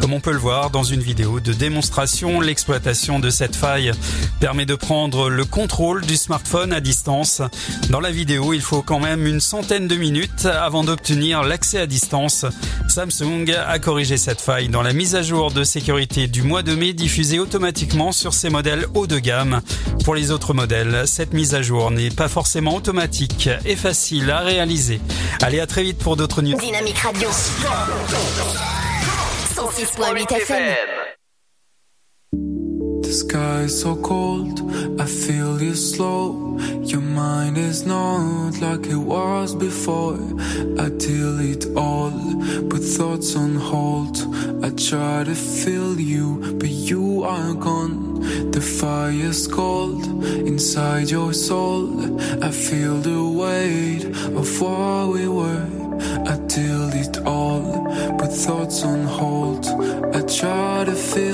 Comme on peut le voir dans une vidéo de démonstration, l'exploitation de cette faille permet de prendre le contrôle du smartphone à distance. Dans la vidéo, il faut quand même une centaine de minutes avant d'obtenir l'accès à distance. Samsung a corrigé cette faille dans la mise à jour de sécurité du mois de mai diffusée automatiquement sur ses modèles haut de gamme. Les autres modèles, cette mise à jour n'est pas forcément automatique et facile à réaliser. Allez, à très vite pour d'autres news. Dynamique Radio. 106.8 FM. Sky is so cold, I feel you slow. Your mind is not like it was before. I delete all, put thoughts on hold. I try to feel you, but you are gone. The fire's cold inside your soul. I feel the weight of what we were. I delete all, put thoughts on hold. I try to feel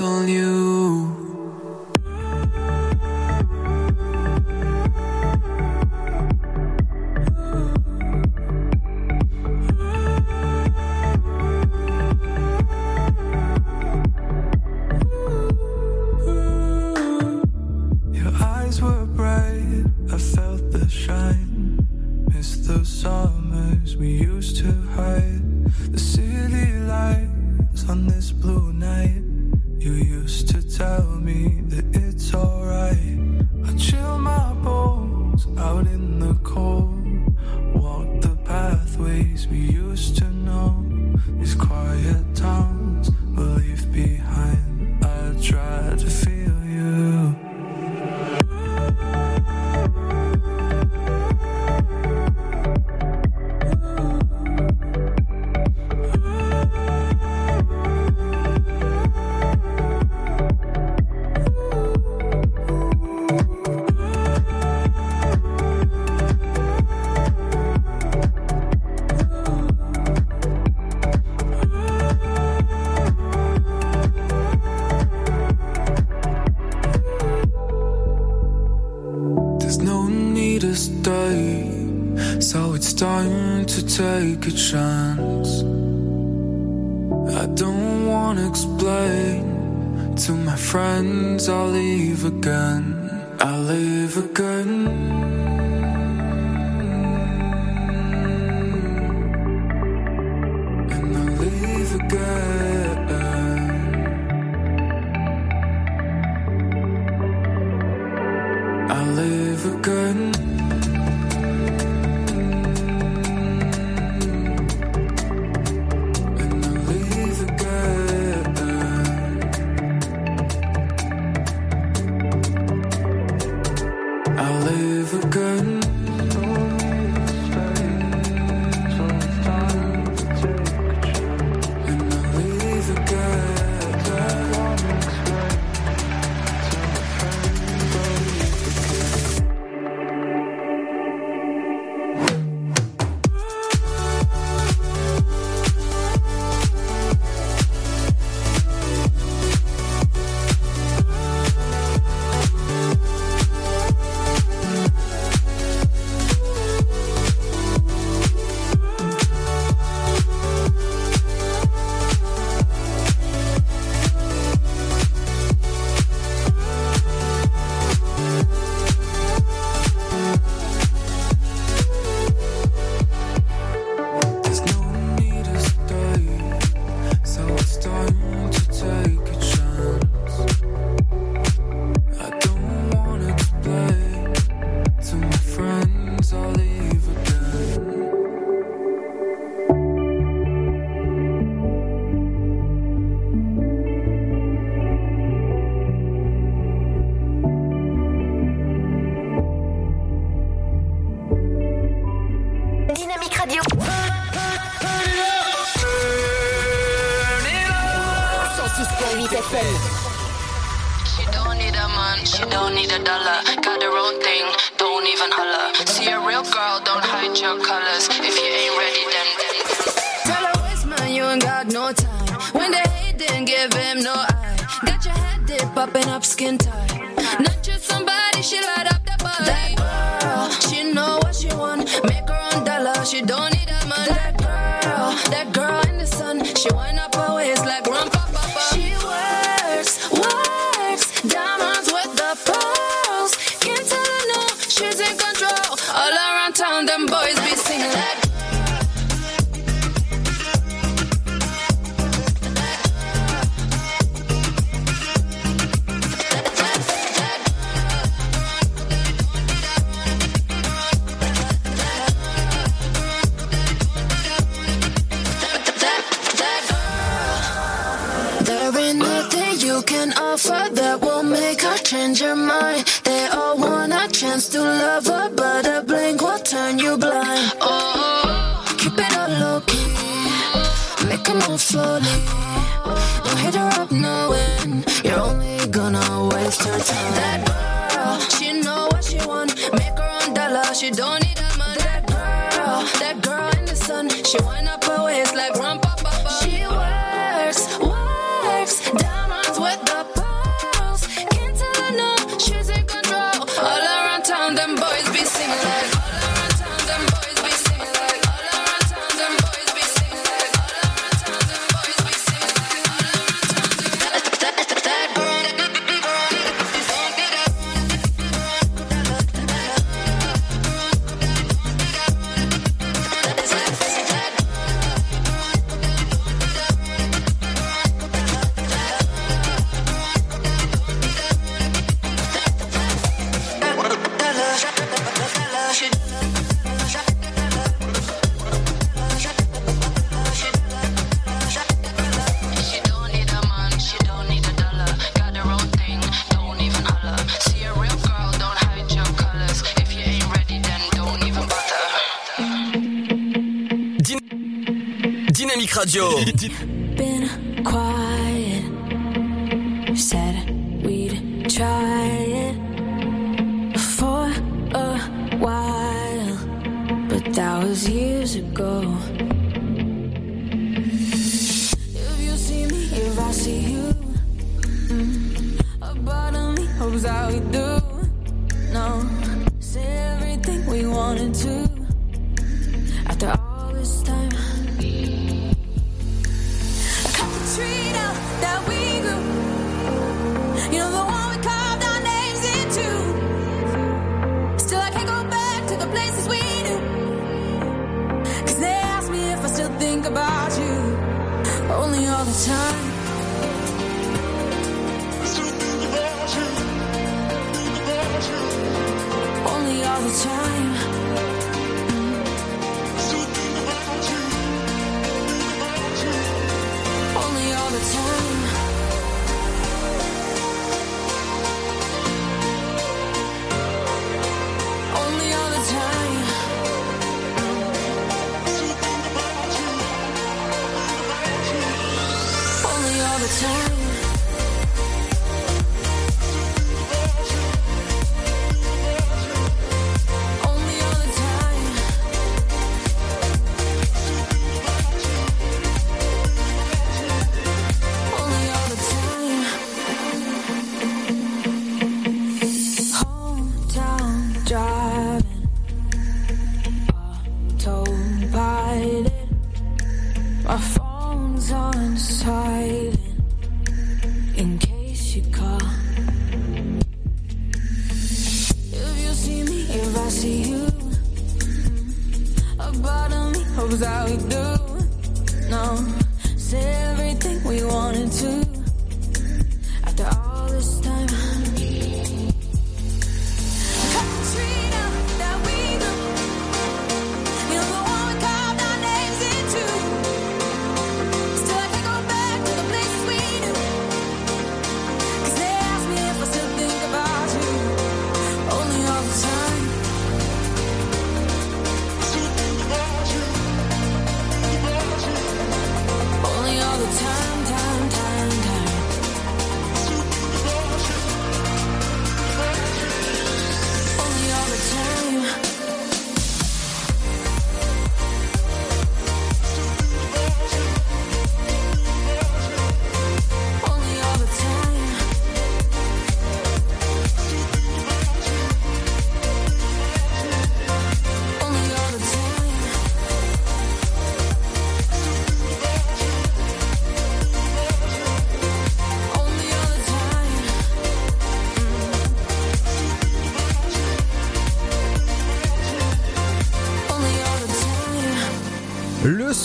real girl, don't hide your colors. If you ain't ready, then. Tell her waste man, you ain't got no time. When they hate, then give him no eye. Got your head dip, popping up skin tight. Not just somebody, she light up the body. That girl, she know what she want. Make her own dollar, she don't need a man. That girl, that girl in the sun, she wind up her waist boys be singing like. There ain't nothing you can offer that will make her change her mind. Want a chance to love her, but a blink will turn you blind. Oh, keep it all low key, make her move slowly. Don't hit her up knowing you're only gonna waste her time. That girl, she know what she want, make her own dollar. She don't need a man. That girl, that girl in the sun, she wind up her waist like rum Radio. <laughs> been quiet. Said we'd try it for a while, but that was years ago.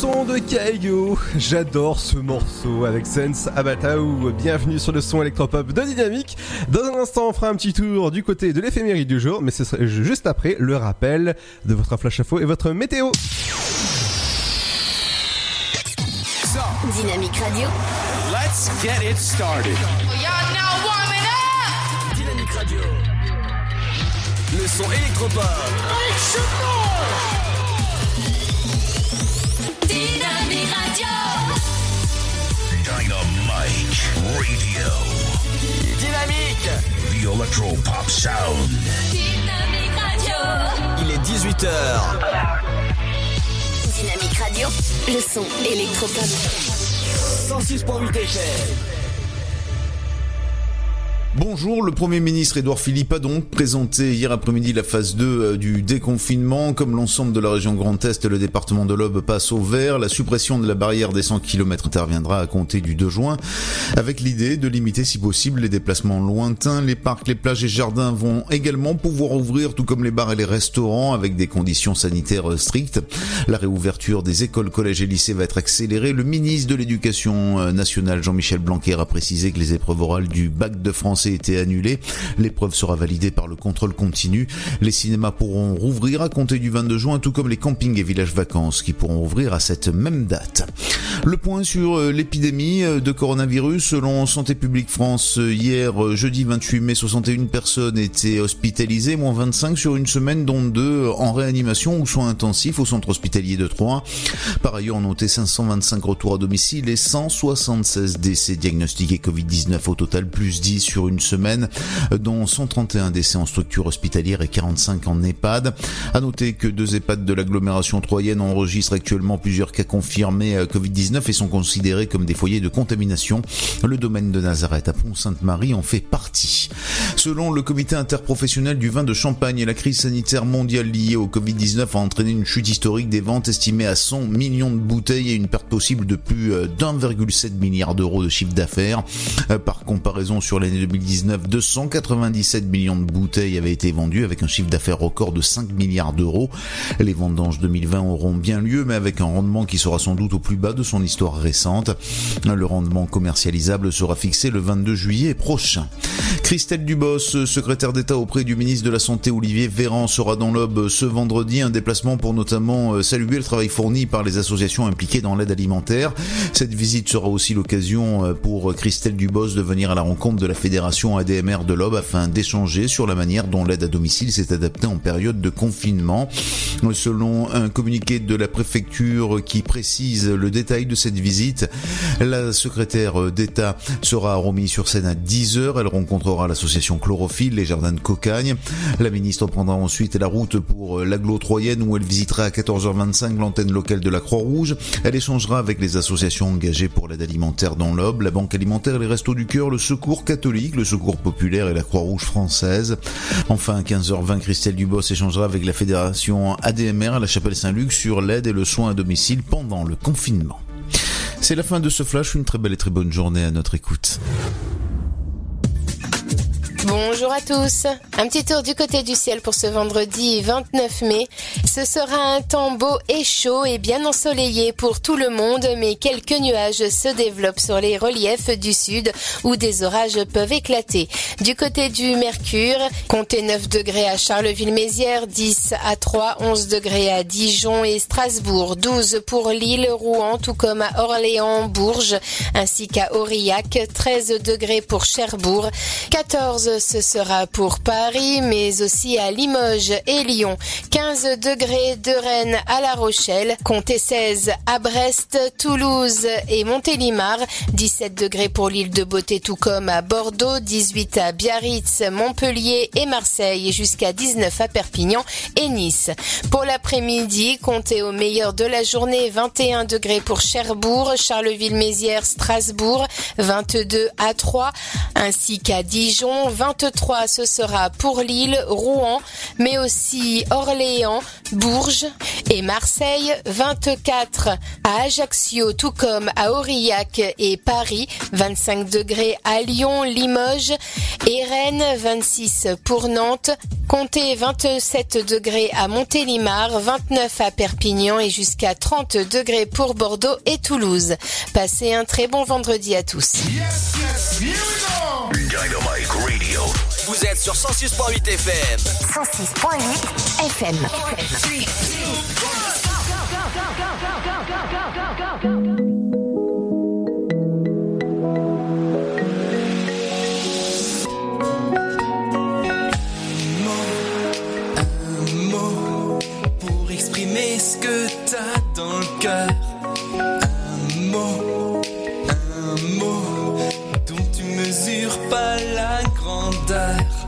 Son de Kaigo, j'adore ce morceau avec Sense Abataou. Bienvenue sur le son électropop de Dynamique. Dans un instant, on fera un petit tour du côté de l'éphéméride du jour, mais ce sera juste après le rappel de votre flash info et votre météo. Dynamique Radio. Let's get it started. Now warming up. Dynamique Radio. Le son électropop. Radio. Dynamique. The Electro Pop Sound. Dynamique Radio. Il est 18h. Dynamique Radio. Le son électropop. 106.8 FM. Bonjour, le Premier ministre Édouard Philippe a donc présenté hier après-midi la phase 2 euh, du déconfinement. Comme l'ensemble de la région Grand Est, le département de l'Aube passe au vert. La suppression de la barrière des 100 km interviendra à compter du 2 juin, avec l'idée de limiter si possible les déplacements lointains. Les parcs, les plages et jardins vont également pouvoir ouvrir, tout comme les bars et les restaurants, avec des conditions sanitaires strictes. La réouverture des écoles, collèges et lycées va être accélérée. Le ministre de l'Éducation euh, nationale, Jean-Michel Blanquer, a précisé que les épreuves orales du bac de français étaient annulées. L'épreuve sera validée par le contrôle continu. Les cinémas pourront rouvrir à compter du 22 juin, tout comme les campings et villages vacances qui pourront ouvrir à cette même date. Le point sur euh, l'épidémie euh, de coronavirus. Selon Santé publique France, euh, hier, jeudi 28 mai, 61 personnes étaient hospitalisées, moins 25 sur une semaine, dont deux en réanimation ou soins intensifs au centre hospitalier de Troyes. Par ailleurs, on notait 525 retours à domicile et 176 décès diagnostiqués Covid-19 au total, plus 10 sur une semaine, dont 131 décès en structure hospitalière et 45 en EHPAD. À noter que deux EHPAD de l'agglomération troyenne enregistrent actuellement plusieurs cas confirmés euh, Covid-19 et sont considérés comme des foyers de contamination. Le domaine de Nazareth à Pont-Sainte-Marie en fait partie. Selon le comité interprofessionnel du vin de Champagne, la crise sanitaire mondiale liée au Covid-19 a entraîné une chute historique des ventes estimée à 100 millions de bouteilles et une perte possible de plus euh, d'1,7 milliard d'euros de chiffre d'affaires. Euh, Par comparaison, sur l'année 2019, 297 millions de bouteilles avaient été vendues avec un chiffre d'affaires record de 5 milliards d'euros. Les vendanges 2020 auront bien lieu, mais avec un rendement qui sera sans doute au plus bas de son histoire récente. Le rendement commercialisable sera fixé le 22 juillet prochain. Christelle Dubos, secrétaire d'État auprès du ministre de la Santé Olivier Véran, sera dans l'Aube ce vendredi. Un déplacement pour notamment euh, saluer le travail fourni par les associations impliquées dans l'aide alimentaire. Cette visite sera aussi l'occasion euh, pour Christelle Dubos de venir à la rencontre de la fédération ADMR de l'Aube afin d'échanger sur la manière dont l'aide à domicile s'est adaptée en période de confinement. Selon un communiqué de la préfecture qui précise le détail de cette visite, la secrétaire d'État sera à Romilly-sur-Seine à 10h. Elle rencontrera l'association Chlorophylle, les jardins de Cocagne. La ministre prendra ensuite la route pour l'agglo troyenne où elle visitera à 14h25 l'antenne locale de la Croix-Rouge. Elle échangera avec les associations engagées pour l'aide alimentaire dans l'Aube, la Banque alimentaire, les Restos du Cœur, le Secours catholique, le Secours populaire et la Croix-Rouge française. Enfin, à 15h20, Christelle Dubos échangera avec la fédération ADMR à la Chapelle Saint-Luc sur l'aide et le soin à domicile pendant le confinement. C'est la fin de ce flash, une très belle et très bonne journée à notre écoute. Bonjour à tous. Un petit tour du côté du ciel pour ce vendredi 29 mai. Ce sera un temps beau et chaud et bien ensoleillé pour tout le monde, mais quelques nuages se développent sur les reliefs du sud où des orages peuvent éclater. Du côté du Mercure, comptez 9 degrés à Charleville-Mézières, 10 à 3, 11 degrés à Dijon et Strasbourg, 12 pour Lille, Rouen, tout comme à Orléans, Bourges, ainsi qu'à Aurillac, 13 degrés pour Cherbourg, 14 ce sera pour Paris, mais aussi à Limoges et Lyon. 15 degrés de Rennes à La Rochelle. Comptez 16 à Brest, Toulouse et Montélimar. 17 degrés pour l'île de Beauté, tout comme à Bordeaux. 18 à Biarritz, Montpellier et Marseille. Jusqu'à 19 à Perpignan et Nice. Pour l'après-midi, comptez au meilleur de la journée 21 degrés pour Cherbourg, Charleville-Mézières, Strasbourg. 22 à 3, ainsi qu'à Dijon. 23, ce sera pour Lille, Rouen, mais aussi Orléans, Bourges et Marseille. 24 à Ajaccio, tout comme à Aurillac et Paris. 25 degrés à Lyon, Limoges et Rennes. 26 pour Nantes. Comptez 27 degrés à Montélimar, 29 à Perpignan et jusqu'à 30 degrés pour Bordeaux et Toulouse. Passez un très bon vendredi à tous. Vous êtes sur 106.8 FM. 106.8 FM. Un mot pour exprimer ce que t'as dans le cœur. Un mot mesure pas la grandeur.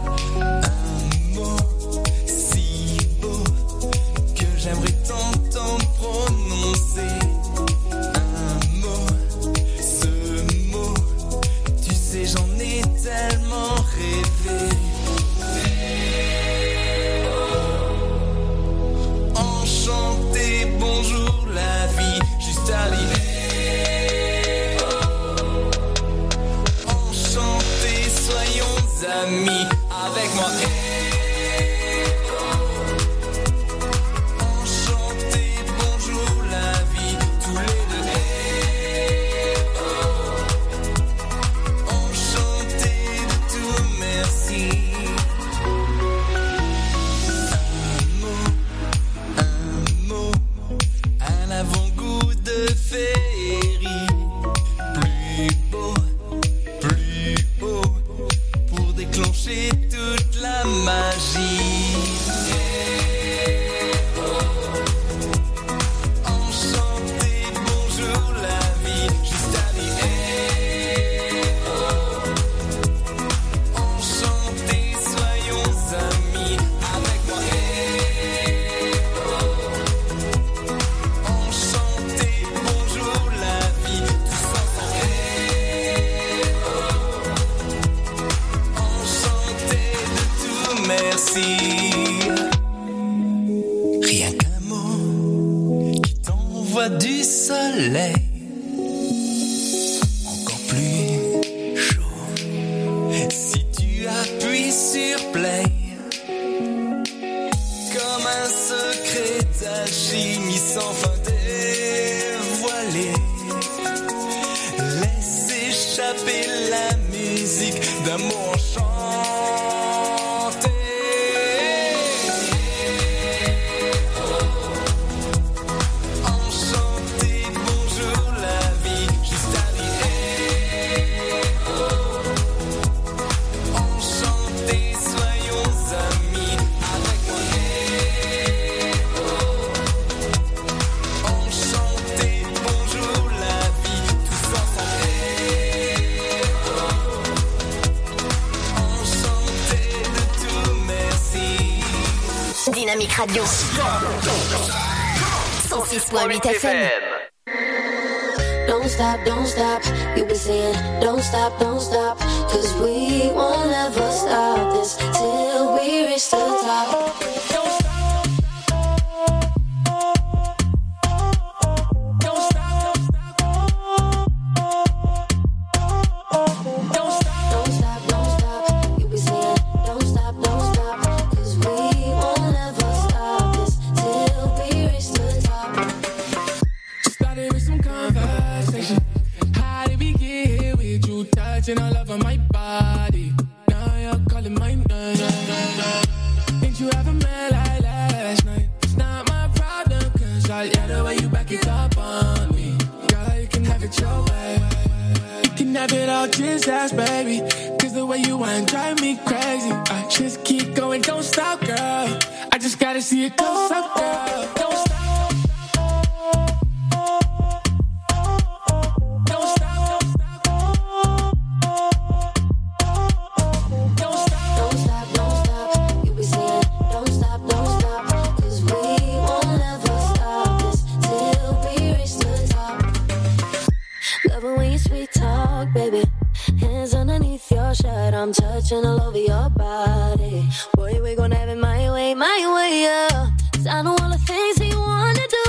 touching all over your body. Boy, we gon' have it my way, my way, yeah. Cause I know all the things that you wanna do.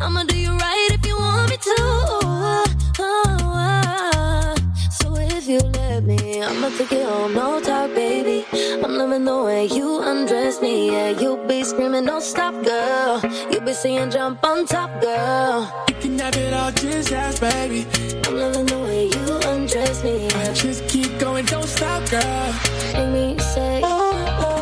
I'ma do you right if you want me to. Oh. oh. So if you let me, I'ma take it home, no talk, baby. I'm loving the way you undress me, yeah. You be screaming, don't stop, girl. See saying jump on top, girl. You can have it all, just ask, baby. I'm loving the way you undress me. I just keep going, don't stop, girl. Make me say, oh. oh.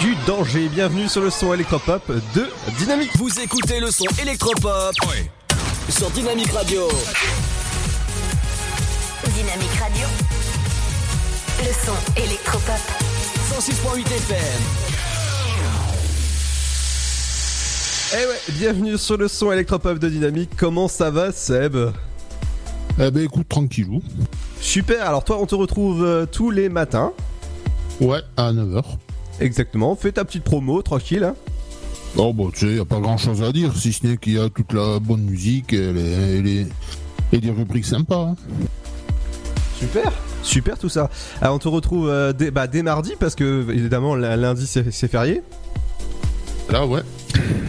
du danger. Bienvenue sur le son électropop de Dynamique. Vous écoutez le son électropop sur Dynamique Radio. Dynamique Radio. Le son électropop. 106.8 FM. Eh ouais, bienvenue sur le son électropop de Dynamique. Comment ça va, Seb? Eh ben écoute, tranquillou. Super, alors toi, on te retrouve euh, tous les matins. Ouais, à 9h. Exactement, fais ta petite promo, tranquille. hein. Oh bah tu sais, y a pas grand chose à dire, si ce n'est qu'il y a toute la bonne musique et, les, et, les- et des rubriques sympas. hein. Super Super tout ça. Alors on te retrouve euh, dès, bah, dès mardi parce que évidemment lundi c'est férié. Ouais.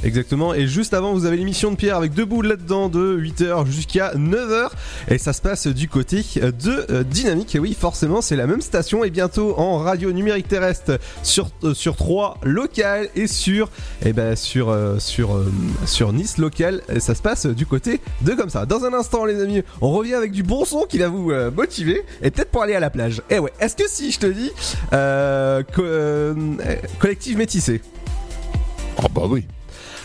Exactement. Et juste avant vous avez l'émission de Pierre avec deux boules là-dedans de 8h jusqu'à 9h. Et ça se passe du côté de euh, Dynamique. Et oui forcément c'est la même station et bientôt en radio numérique terrestre sur, euh, sur 3 locales et sur, et ben, sur, euh, sur, euh, sur Nice local. Et ça se passe du côté de comme ça. Dans un instant les amis on revient avec du bon son qui va vous euh, motiver et peut-être pour aller à la plage. Et ouais, est-ce que si je te dis euh, co- euh, collectif métissé Ah bah oui.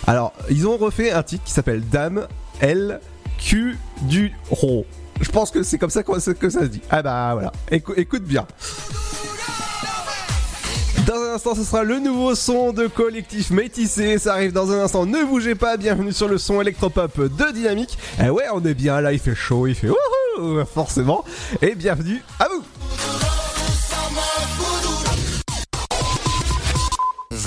alors, ils ont refait un titre qui s'appelle Dame L Q du Ro. Je pense que c'est comme ça que ça se dit. Ah bah voilà, Écou- écoute bien. Dans un instant, ce sera le nouveau son de collectif Métissé. Ça arrive dans un instant. Ne bougez pas. Bienvenue sur le son électropop de Dynamique. Eh ouais, on est bien là. Il fait chaud, il fait wouhou, forcément. Et bienvenue à vous.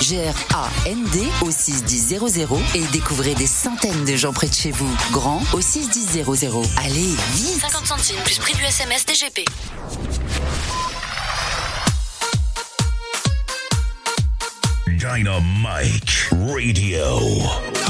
G-R-A-N-D au 61000 et découvrez des centaines de gens près de chez vous. Grand au 61000. Allez, vite 50 centimes plus prix du SMS DGP. Dynamite Radio.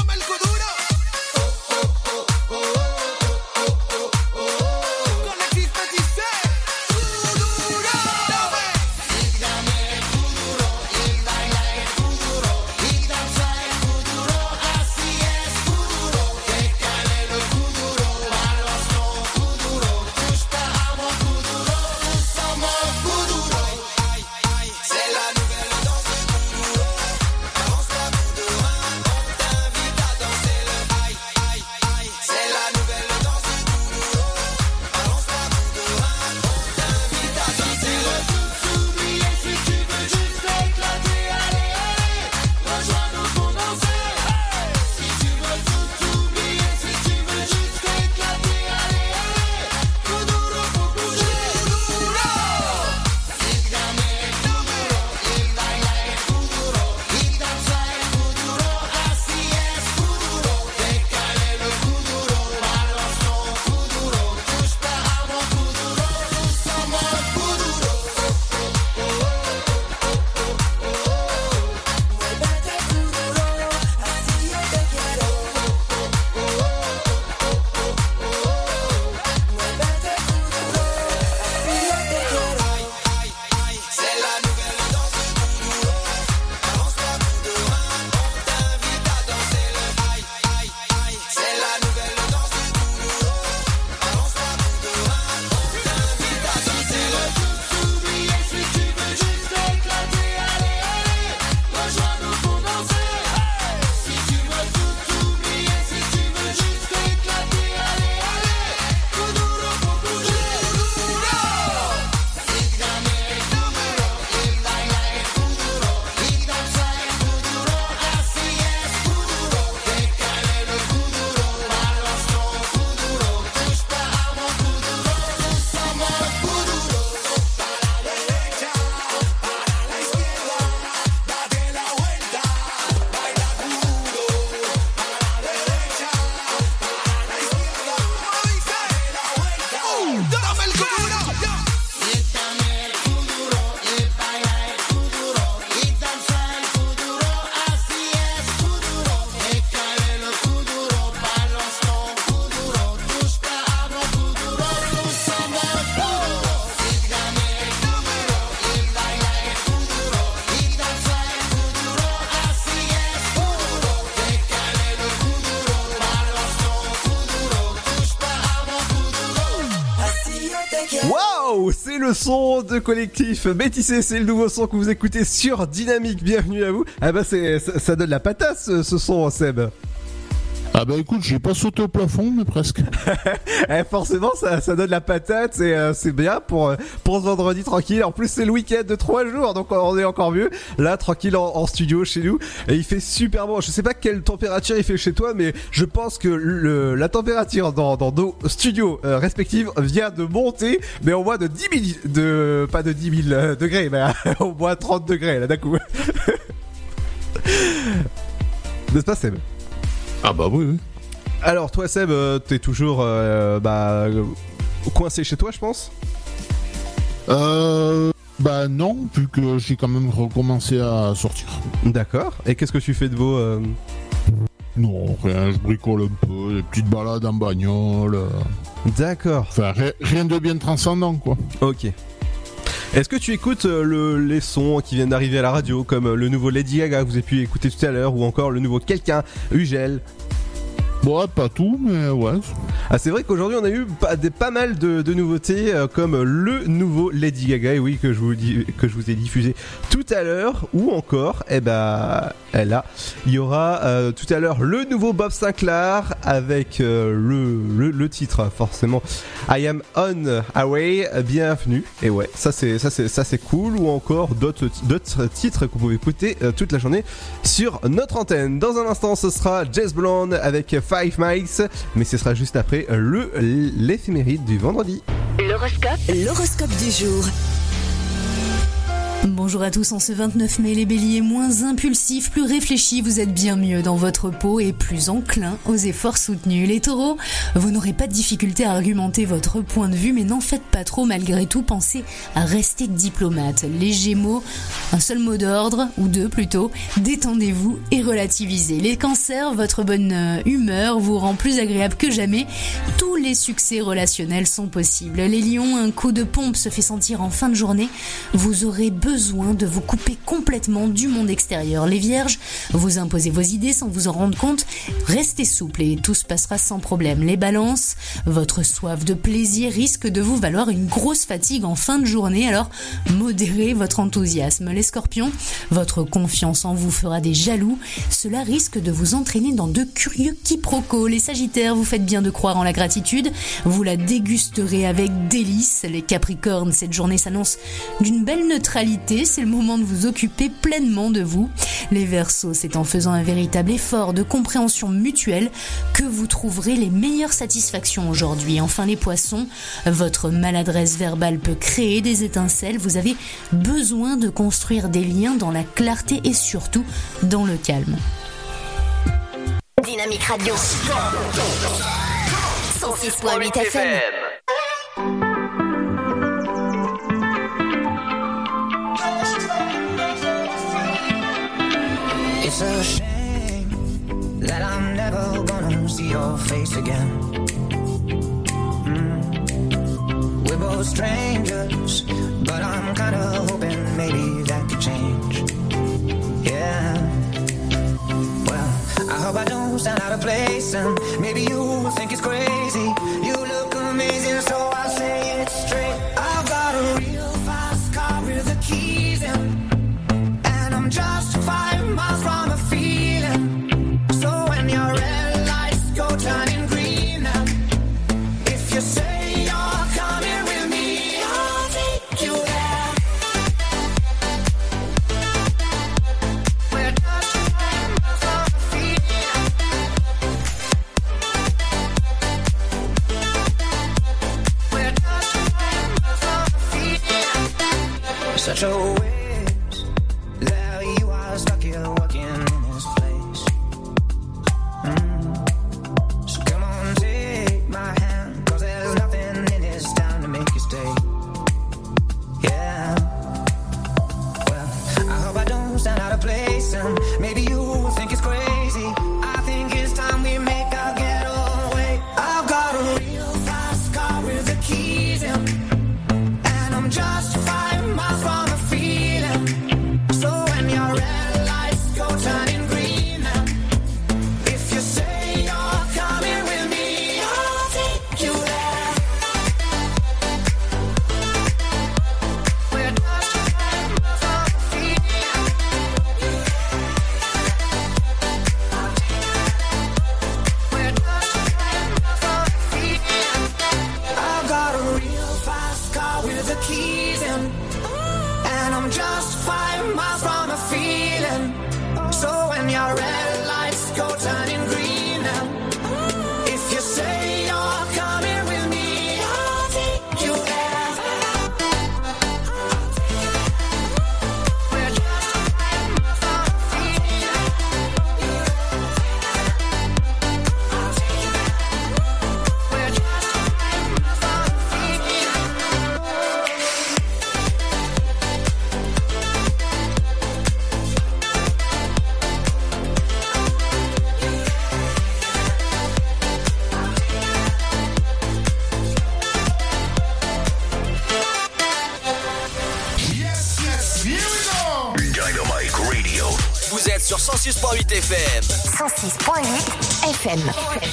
Le son de collectif Métissé, c'est le nouveau son que vous écoutez sur Dynamique. Bienvenue à vous. Ah bah c'est ça, ça donne la patate ce, ce son Seb. Ah bah écoute, j'ai pas sauté au plafond, mais presque. <laughs> Eh, forcément ça, ça donne la patate, c'est euh, c'est bien pour euh, pour ce vendredi tranquille. En plus c'est le week-end de trois jours, donc on est encore mieux. Là tranquille en, studio chez nous et il fait super bon. Je sais pas quelle température il fait chez toi, mais je pense que le, la température dans, dans nos studios euh, respectifs vient de monter, mais au moins de 10 000 de pas de 10 000 degrés, mais <laughs> au moins 30 degrés là d'un coup. <laughs> N'est-ce pas Seb? Ah bah oui, oui. Alors toi Seb, euh, t'es toujours euh, bah, coincé chez toi je pense Euh. Bah non, vu que j'ai quand même recommencé à sortir. D'accord. Et qu'est-ce que tu fais de beau euh Non, rien, je bricole un peu, des petites balades en bagnole. euh. D'accord. Enfin, ri- rien de bien transcendant, quoi. Ok. Est-ce que tu écoutes euh, le, les sons qui viennent d'arriver à la radio, comme euh, le nouveau Lady Gaga que vous avez pu écouter tout à l'heure, ou encore le nouveau Quelqu'un, Ugel? Ouais, pas tout, mais ouais. Ah, c'est vrai qu'aujourd'hui on a eu pas, des, pas mal de, nouveautés, euh, comme le nouveau Lady Gaga, et oui, que je vous, dis, que je vous ai diffusé tout à l'heure, ou encore, eh ben, là, il y aura euh, tout à l'heure le nouveau Bob Sinclair avec euh, le, le, le titre, forcément, I am on away, bienvenue. Et ouais, ça c'est ça c'est ça c'est cool, ou encore d'autres d'autres titres que vous pouvez écouter toute la journée sur notre antenne. Dans un instant, ce sera Jazz Blonde avec Five Miles, mais ce sera juste après le l'éphéméride du vendredi. L'horoscope L'horoscope du jour. Bonjour à tous, en ce 29 mai, les béliers moins impulsifs, plus réfléchis, vous êtes bien mieux dans votre peau et plus enclins aux efforts soutenus. Les taureaux, vous n'aurez pas de difficulté à argumenter votre point de vue, mais n'en faites pas trop malgré tout, pensez à rester diplomate. Les gémeaux, un seul mot d'ordre, ou deux plutôt, détendez-vous et relativisez. Les cancers, votre bonne euh, humeur vous rend plus agréable que jamais, tous les succès relationnels sont possibles. Les lions, un coup de pompe se fait sentir en fin de journée, de vous couper complètement du monde extérieur. Les vierges, vous imposez vos idées sans vous en rendre compte, restez souple et tout se passera sans problème. Les balances, votre soif de plaisir risque de vous valoir une grosse fatigue en fin de journée, alors modérez votre enthousiasme. Les scorpions, votre confiance en vous fera des jaloux, cela risque de vous entraîner dans de curieux quiproquos. Les sagittaires, vous faites bien de croire en la gratitude, vous la dégusterez avec délice. Les capricornes, cette journée s'annonce d'une belle neutralité, c'est le moment de vous occuper pleinement de vous. Les versos, c'est en faisant un véritable effort de compréhension mutuelle que vous trouverez les meilleures satisfactions aujourd'hui. Enfin les poissons, votre maladresse verbale peut créer des étincelles, vous avez besoin de construire des liens dans la clarté et surtout dans le calme. Dynamique Radio. 106.8 FM. It's a shame that I'm never gonna see your face again. Mm. We're both strangers, but I'm kinda hoping maybe that could change. Yeah. Well, I hope I don't sound out of place, and maybe you will think it's crazy. Such 106.8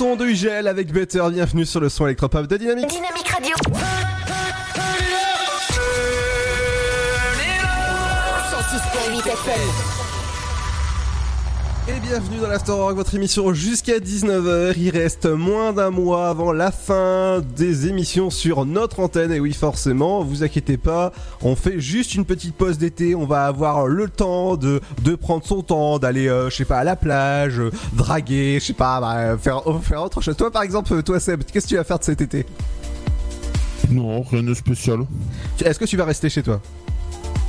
son de UGL avec Better, bienvenue sur le son électropop de Dynamique. Dynamique Radio. 106.8 FM. Bienvenue dans l'After Rock, votre émission jusqu'à 19h. Il reste moins d'un mois avant la fin des émissions sur notre antenne. Et oui, forcément, vous inquiétez pas, on fait juste une petite pause d'été. On va avoir le temps de, de prendre son temps, d'aller, euh, je sais pas, à la plage, euh, draguer, je sais pas, bah, faire, euh, faire autre chose. Toi, par exemple, toi, Seb, qu'est-ce que tu vas faire de cet été? Non, rien de spécial. Est-ce que tu vas rester chez toi?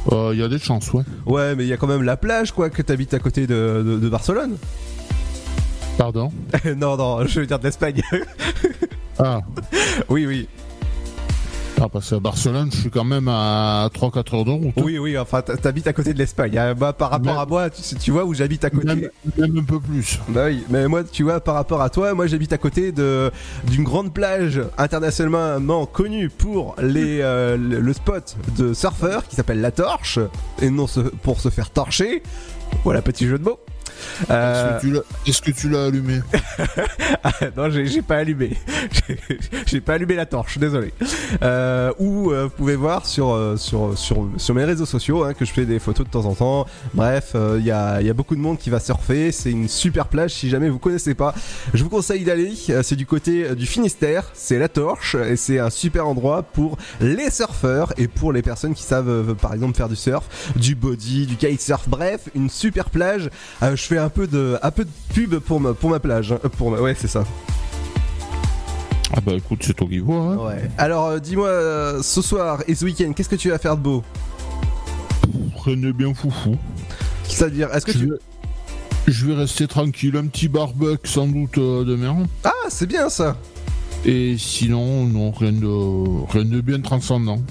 Il y a des chances, ouais. Ouais, mais il y a quand même la plage, quoi, que t'habites à côté de, de, de Barcelone. Pardon <laughs> non, non, je veux dire de l'Espagne. Ah. oui, oui. Ah, parce qu'à Barcelone, je suis quand même à 3-4 heures de route. Oui, oui, enfin, t'habites à côté de l'Espagne. hein. Bah, par rapport à moi, tu, vois où j'habite à côté. Même, même un peu plus. Bah oui, mais moi, tu vois, par rapport à toi, moi, j'habite à côté de d'une grande plage internationalement connue pour les euh, le, spot de surfeurs qui s'appelle La Torche et non pour se faire torcher. Voilà, petit jeu de mots. Euh, Est-ce que tu l'as- allumé Ah, <laughs> non, j'ai pas allumé. <laughs> J'ai- pas allumé la torche, désolé. Euh, ou euh, vous pouvez voir sur euh, sur sur sur mes réseaux sociaux hein, que je fais des photos de temps en temps. Bref, euh, il y a y a beaucoup de monde qui va surfer. C'est une super plage. Si jamais vous connaissez pas, je vous conseille d'aller. Euh, C'est du côté euh, du Finistère. C'est la Torche et c'est un super endroit pour les surfeurs et pour les personnes qui savent euh, par exemple faire du surf, du body, du kitesurf. Bref, une super plage. Euh, je fais un peu de un peu de pub pour ma pour ma plage. hein. Pour ma- ouais, c'est ça. Ah bah écoute, c'est toi qui vois. Hein. Ouais. Alors, euh, dis-moi, euh, ce soir et ce week-end, qu'est-ce que tu vas faire de beau? Rien de bien foufou. C'est-à-dire, est-ce que je tu... vais, je vais rester tranquille, un petit barbecue sans doute euh, de merde. Ah, c'est bien ça Et sinon, non, rien de, rien de bien transcendant.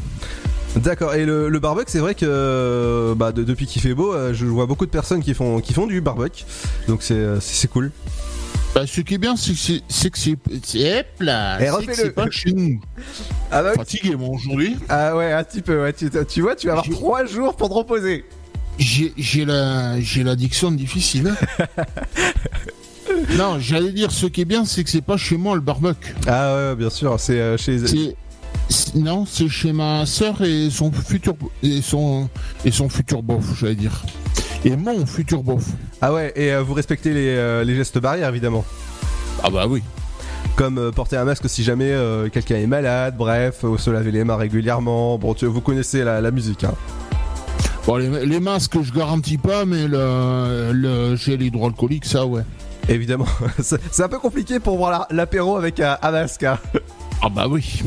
D'accord. Et le, le barbecue, c'est vrai que bah, de- depuis qu'il fait beau, euh, je vois beaucoup de personnes qui font qui font du barbecue. Donc c'est euh, cool. Bah, ce qui est bien, c'est que c'est, hop là, c'est pas chez nous. Ah bah. Fatigué, moi, aujourd'hui. Ah ouais, un petit peu. Ouais. Tu, tu vois, tu vas avoir trois jours pour te reposer. J'ai, j'ai la, j'ai l'addiction difficile. <laughs> non, j'allais dire, ce qui est bien, c'est que c'est pas chez moi le barbecue. Ah ouais, bien sûr. C'est euh, chez. Non, c'est chez ma sœur et son futur, et son, et son futur bof, j'allais dire. Et mon futur bof. Ah ouais. Et euh, vous respectez les, euh, les gestes barrières évidemment. Ah bah oui. Comme euh, porter un masque si jamais quelqu'un est malade. Bref, se laver les mains régulièrement. Bon, tu, vous connaissez la, la musique. Hein. Bon, les, les masques, je garantis pas, mais le, le gel hydroalcoolique, ça, ouais. Évidemment, <laughs> c'est un peu compliqué pour voir la- l'apéro avec un, un masque. hein. Ah bah oui.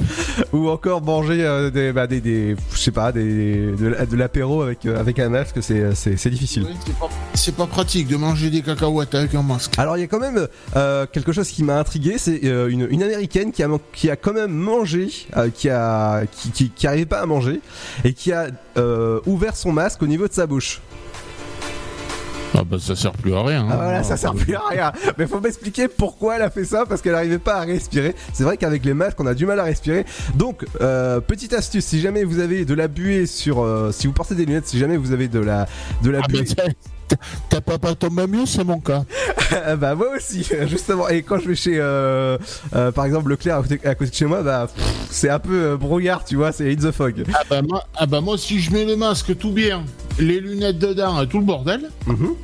Ou encore manger euh, des, bah, des, des- je sais pas, des, de, la- de l'apéro avec, euh, avec un masque, c'est, c'est, c'est difficile. C'est pas, c'est pas pratique de manger des cacahuètes avec un masque. Alors il y a quand même euh, quelque chose qui m'a intrigué, c'est euh, une, une américaine qui a, qui a quand même mangé, euh, qui a qui, qui, qui arrivait pas à manger et qui a euh, ouvert son masque au niveau de sa bouche. Ah bah ça sert plus à rien. Ah hein. voilà, ça sert plus à rien. Mais faut m'expliquer pourquoi elle a fait ça parce qu'elle n'arrivait pas à respirer. C'est vrai qu'avec les masques, on a du mal à respirer. Donc, euh, petite astuce, si jamais vous avez de la buée sur, euh, si vous portez des lunettes, si jamais vous avez de la de la Ah buée. T'as- pas pas tombé mieux, c'est mon cas. <laughs> bah moi aussi, justement. Et quand je vais chez, euh, euh, par exemple, Leclerc à côté, à côté de chez moi, bah c'est un peu euh, brouillard, tu vois, c'est in the fog. Ah bah, moi, ah bah moi, si je mets le masque tout bien, les lunettes dedans et tout le bordel, Mhm.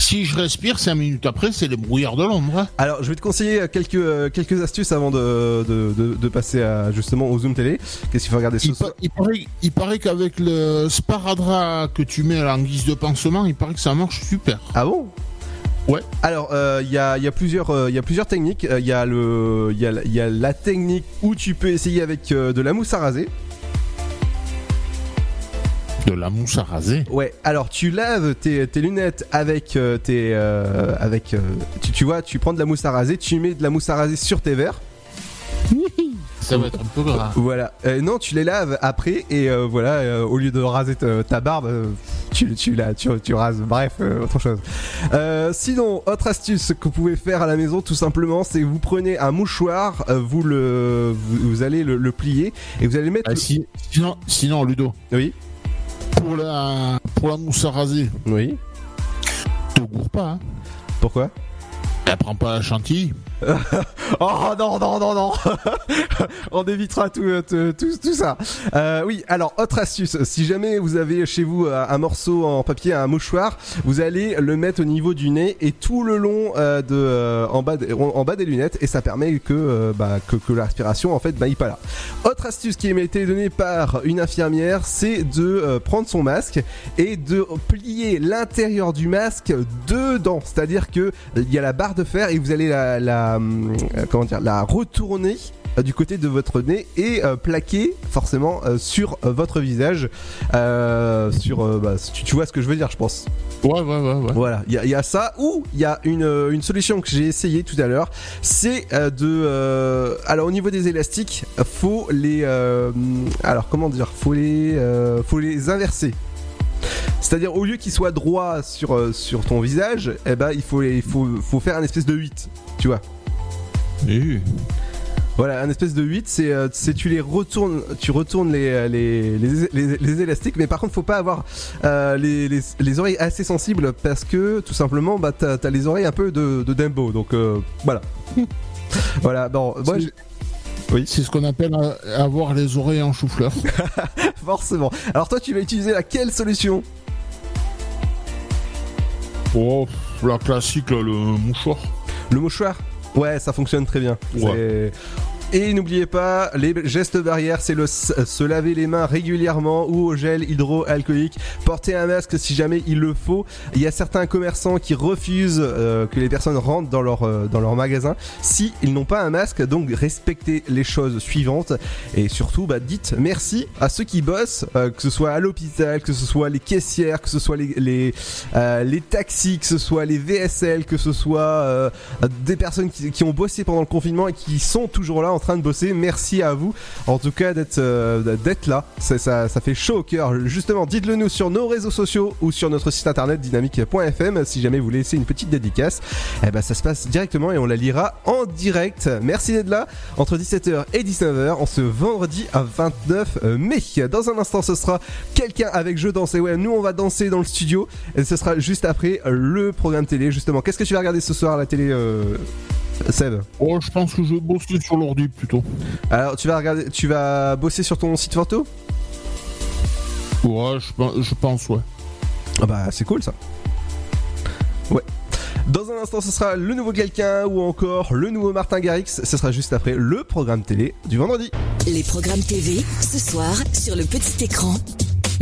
Si je respire 5 minutes après, c'est les brouillards de l'ombre. hein. Alors, je vais te conseiller quelques euh, quelques astuces avant de, de, de, de passer à, justement au zoom télé. Qu'est-ce qu'il faut regarder ce Il, soir pa- il paraît, il paraît qu'avec le sparadrap que tu mets en guise de pansement, il paraît que ça marche super. Ah bon? Ouais. Alors, euh, il y, a, y, a plusieurs, euh, y a plusieurs techniques. Euh, Il y, a le- y, a, y a la technique où tu peux essayer avec euh, de la mousse à raser. De la mousse à raser. Ouais, alors tu laves tes, tes lunettes avec euh, tes. euh, avec, euh, tu, tu vois, tu prends de la mousse à raser, tu mets de la mousse à raser sur tes verres. <laughs> Ça va être un peu grave. Voilà. Euh, non, tu les laves après et euh, voilà, euh, au lieu de raser ta, ta barbe, euh, tu, tu, la, tu, tu rases. Bref, euh, autre chose. Euh, sinon, autre astuce que vous pouvez faire à la maison, tout simplement, c'est vous prenez un mouchoir, euh, vous le, vous, vous allez le, le plier et vous allez mettre. Ah, si- sinon, sinon, Ludo, Oui. Pour la, pour la mousse à raser, Oui. te gourre pas. Hein. Pourquoi? Elle prend pas la chantilly. <laughs> Oh non, non, non, non <laughs> On évitera tout, euh, tout, tout, tout ça. Euh, oui, alors, autre astuce. Si jamais vous avez chez vous euh, un morceau en papier, un mouchoir, vous allez le mettre au niveau du nez et tout le long de, en, bas des lunettes et ça permet que, bah, que, que la en fait bah, pas là. Autre astuce qui m'a été donnée par une infirmière, c'est de prendre son masque et de plier l'intérieur du masque dedans. C'est-à-dire que il y a la barre de fer et vous allez la, la, euh, comment dire, la retourner euh, du côté de votre nez et euh, plaquer forcément euh, sur euh, votre visage. Sur, bah, tu, tu vois ce que je veux dire, je pense. Ouais, ouais, ouais, ouais. Voilà, il y, y a ça ou il y a une, une solution que j'ai essayé tout à l'heure, c'est de alors au niveau des élastiques, faut les alors comment dire, faut les faut les inverser. C'est-à-dire au lieu qu'ils soient droits sur euh, sur ton visage, eh ben il faut il faut faut faire un espèce de 8, tu vois. Voilà, un espèce de 8, c'est euh, c'est tu les retournes, tu retournes les, euh, les, les, les- les élastiques, mais par contre faut pas avoir euh, les, les, les oreilles assez sensibles parce que tout simplement bah t'as as les oreilles un peu de, de Dumbo, donc euh, voilà. <laughs> voilà, bon, moi oui, C'est ce qu'on appelle avoir les oreilles en chou-fleur. <laughs> forcément. Alors toi tu vas utiliser laquelle solution? Oh, la classique, le mouchoir. Le mouchoir? Ouais, ça fonctionne très bien. C'est- Et n'oubliez pas, les gestes barrières, c'est le se laver les mains régulièrement ou au gel hydroalcoolique, porter un masque si jamais il le faut. Il y a certains commerçants qui refusent euh, que les personnes rentrent dans leur, euh, dans leur magasin si ils n'ont pas un masque, donc respectez les choses suivantes. Et surtout bah, dites merci à ceux qui bossent, euh, que ce soit à l'hôpital, que ce soit les caissières, que ce soit les, les, euh, les taxis, que ce soit les VSL, que ce soit euh, des personnes qui, qui ont bossé pendant le confinement et qui sont toujours là train de bosser. Merci à vous, en tout cas, d'être euh, là. Ça, ça, fait chaud au cœur. Justement, dites-le nous sur nos réseaux sociaux ou sur notre site internet dynamique.fm si jamais vous laisser une petite dédicace. Eh ben, ça se passe directement et on la lira en direct. Merci d'être là entre 17h et 19h en ce vendredi à 29 mai. Dans un instant, ce sera quelqu'un avec Je danse. Et ouais, nous on va danser dans le studio et ce sera juste après le programme télé. Justement, qu'est-ce que tu vas regarder ce soir à la télé, euh, Seb Oh, je pense que je vais bosser sur l'ordi plutôt. Alors, tu vas regarder, tu vas bosser sur ton site photo Ouais, je, je pense, ouais. Ah bah, c'est cool ça. Ouais. Dans un instant, ce sera le nouveau quelqu'un ou encore le nouveau Martin Garrix. Ce sera juste après le programme télé du vendredi. Les programmes TV, ce soir, sur le petit écran.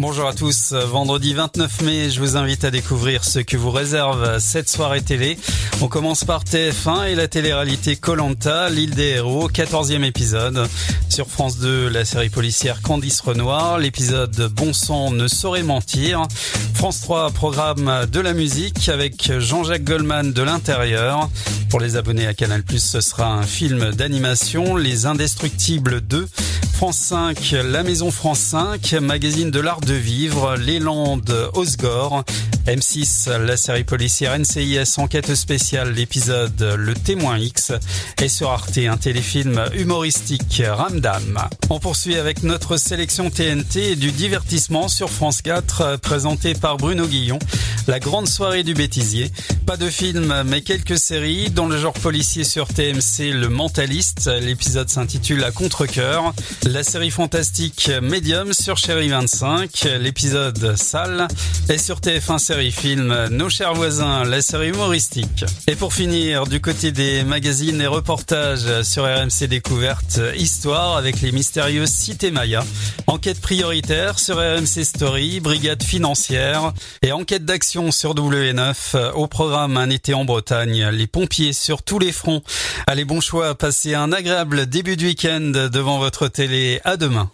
Bonjour à tous, vendredi 29 mai, je vous invite à découvrir ce que vous réserve cette soirée télé. On commence par TF1 et la télé-réalité Colanta, l'île des héros, 14e épisode. Sur France 2, la série policière Candice Renoir, l'épisode Bon sang ne saurait mentir. France 3, programme de la musique avec Jean-Jacques Goldman de l'intérieur. Pour les abonnés à Canal+, ce sera un film d'animation, Les Indestructibles 2. France 5, La Maison France 5, magazine de l'art de vivre, Les Landes Osgore. M6, la série policière NCIS Enquête spéciale, l'épisode Le Témoin X. Et sur Arte, un téléfilm humoristique Ramdam. On poursuit avec notre sélection TNT du divertissement sur France 4, présenté par Bruno Guillon. La grande soirée du bêtisier. Pas de film, mais quelques séries. Dans le genre policier sur TMC, Le Mentaliste. L'épisode s'intitule À contre-cœur. La série fantastique Medium sur Chérie 25. L'épisode Sale. Et sur TF1 série film, Nos chers voisins, la série humoristique. Et pour finir, du côté des magazines et reportages sur RMC Découverte, Histoire avec les mystérieuses Cités Maya. Enquête prioritaire sur RMC Story, Brigade financière. Et enquête d'action sur W9. Au programme Un été en Bretagne, les pompiers sur tous les fronts. Allez, bon choix, passez un agréable début de week-end devant votre télé. À demain.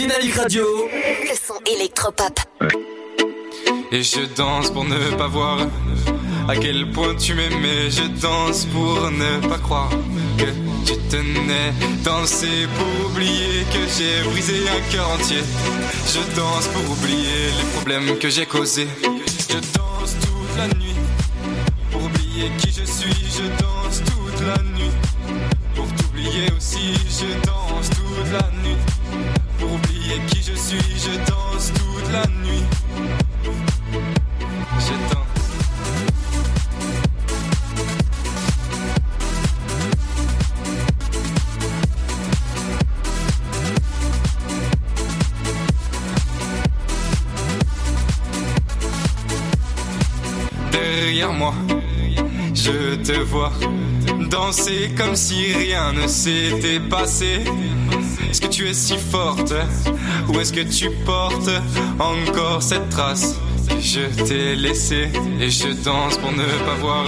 Dynamique Radio. Le son électropop. Et je danse pour ne pas voir à quel point tu m'aimais. Je danse pour ne pas croire que tu tenais. Danser pour oublier que j'ai brisé un cœur entier. Je danse pour oublier les problèmes que j'ai causés. Je danse toute la nuit pour oublier qui je suis. Je danse toute la nuit pour t'oublier aussi. Je danse toute la nuit oublier qui je suis. Je danse toute la nuit. Je danse. Derrière moi, je te vois danser comme si rien ne s'était passé. Est-ce que tu es si forte ou est-ce que tu portes encore cette trace? Je t'ai laissée et je danse pour ne pas voir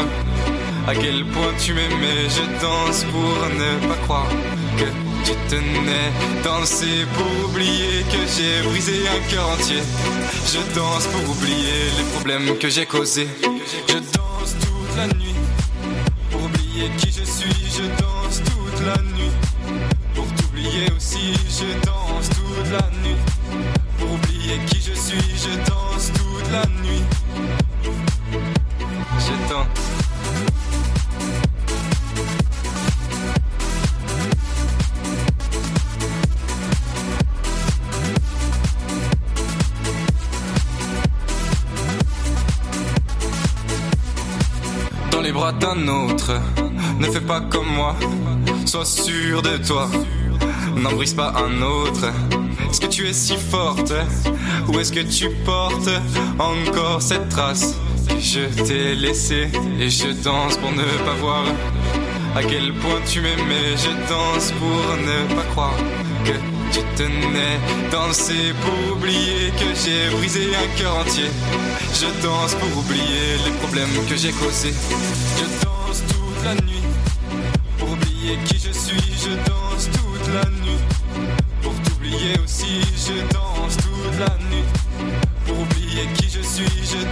à quel point tu m'aimais. Je danse pour ne pas croire que tu tenais. Danser pour oublier que j'ai brisé un cœur entier. Je danse pour oublier les problèmes que j'ai causés. Je danse toute la nuit qui je suis. Je danse toute la nuit pour t'oublier aussi. Je danse toute la nuit pour oublier qui je suis. Je danse toute la nuit. Je danse. dans les bras d'un autre. Comme moi, sois sûr de toi. N'en brise pas un autre. Est-ce que tu es si forte? Ou est-ce que tu portes encore cette trace? Je t'ai laissée et je danse pour ne pas voir à quel point tu m'aimais. Je danse pour ne pas croire que tu tenais. Danser pour oublier que j'ai brisé un cœur entier. Je danse pour oublier les problèmes que j'ai causés. Je danse toute la nuit oublier qui je suis. Je danse toute la nuit pour t'oublier aussi. Je danse toute la nuit pour oublier qui je suis. Je danse.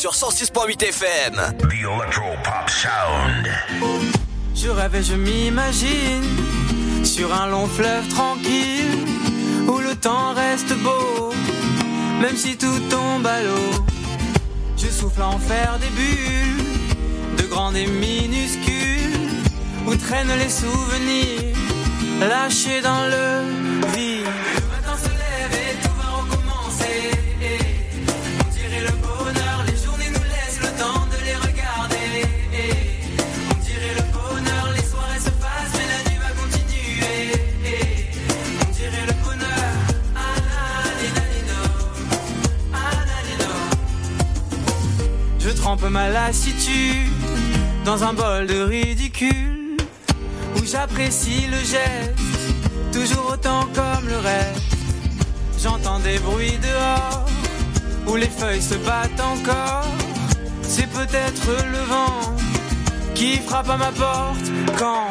Sur 106.8 FM. The Electro Pop Sound. Je rêve et je m'imagine sur un long fleuve tranquille où le temps reste beau, même si tout tombe à l'eau. Je souffle en faire des bulles, de grandes et minuscules, où traînent les souvenirs lâchés dans le dans un bol de ridicule où j'apprécie le geste, toujours autant comme le reste. J'entends des bruits dehors où les feuilles se battent encore. C'est peut-être le vent qui frappe à ma porte quand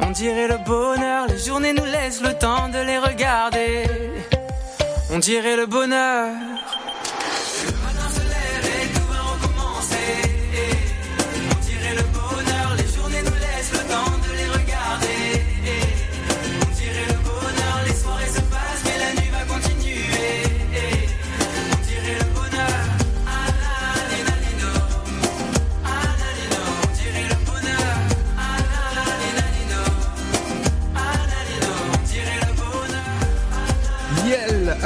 On dirait le bonheur, les journées nous laissent le temps de les regarder. On dirait le bonheur.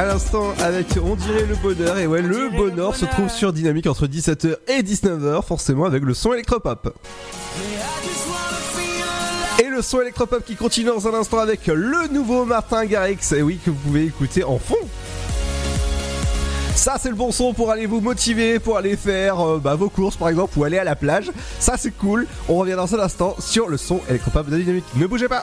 À l'instant avec On dirait le bonheur. Et ouais, le bonheur se trouve sur Dynamique entre 17h et 19h, forcément avec le son électropop. Et le son électropop qui continue dans un instant avec le nouveau Martin Garrix. Et oui, que vous pouvez écouter en fond. Ça, c'est le bon son pour aller vous motiver, pour aller faire euh, bah, vos courses par exemple, ou aller à la plage. Ça, c'est cool. On revient dans un instant sur le son électropop de Dynamique. Ne bougez pas.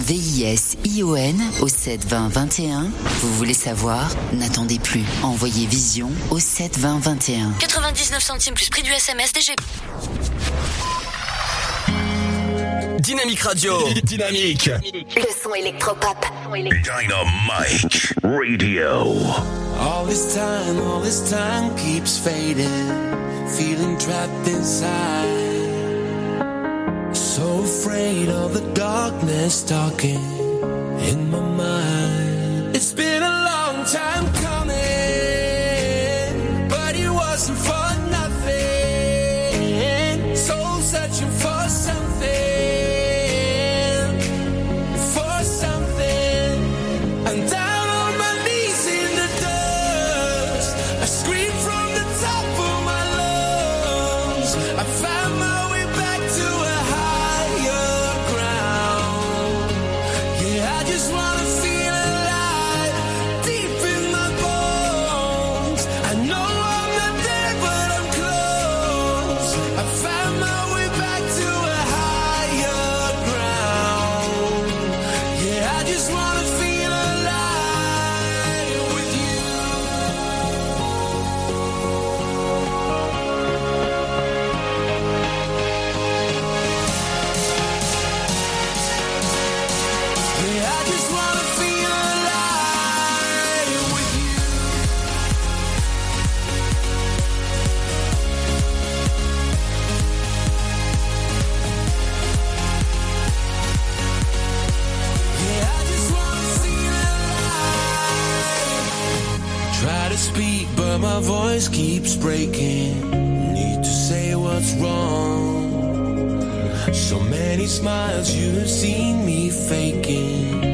V-I-S-I-O-N au 72021. Vous voulez savoir? N'attendez plus. Envoyez Vision au 72021. 99 centimes plus prix du SMS DGP. Dynamique Radio. <laughs> Dynamique. Le son électropop. Dynamite Radio. All this time, all this time keeps fading. Feeling trapped inside. So afraid of the darkness talking in my mind. It's been a long time coming, but it wasn't for my voice keeps breaking. Need to say what's wrong. So many smiles you've seen me faking.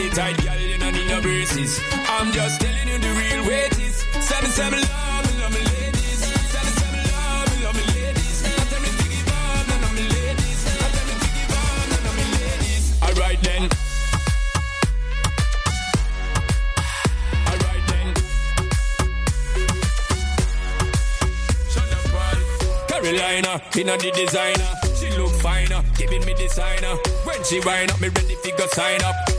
body tight, girl, you don't need no braces. I'm just telling you the real way it is. Send me some love, me love me ladies. Me love, me love me ladies. Tell me to give up, none of me ladies. Tell me to give up, none of me ladies. All right then. Carolina, inna the designer. She look finer, giving me designer. When she wind up, me ready fi go sign up.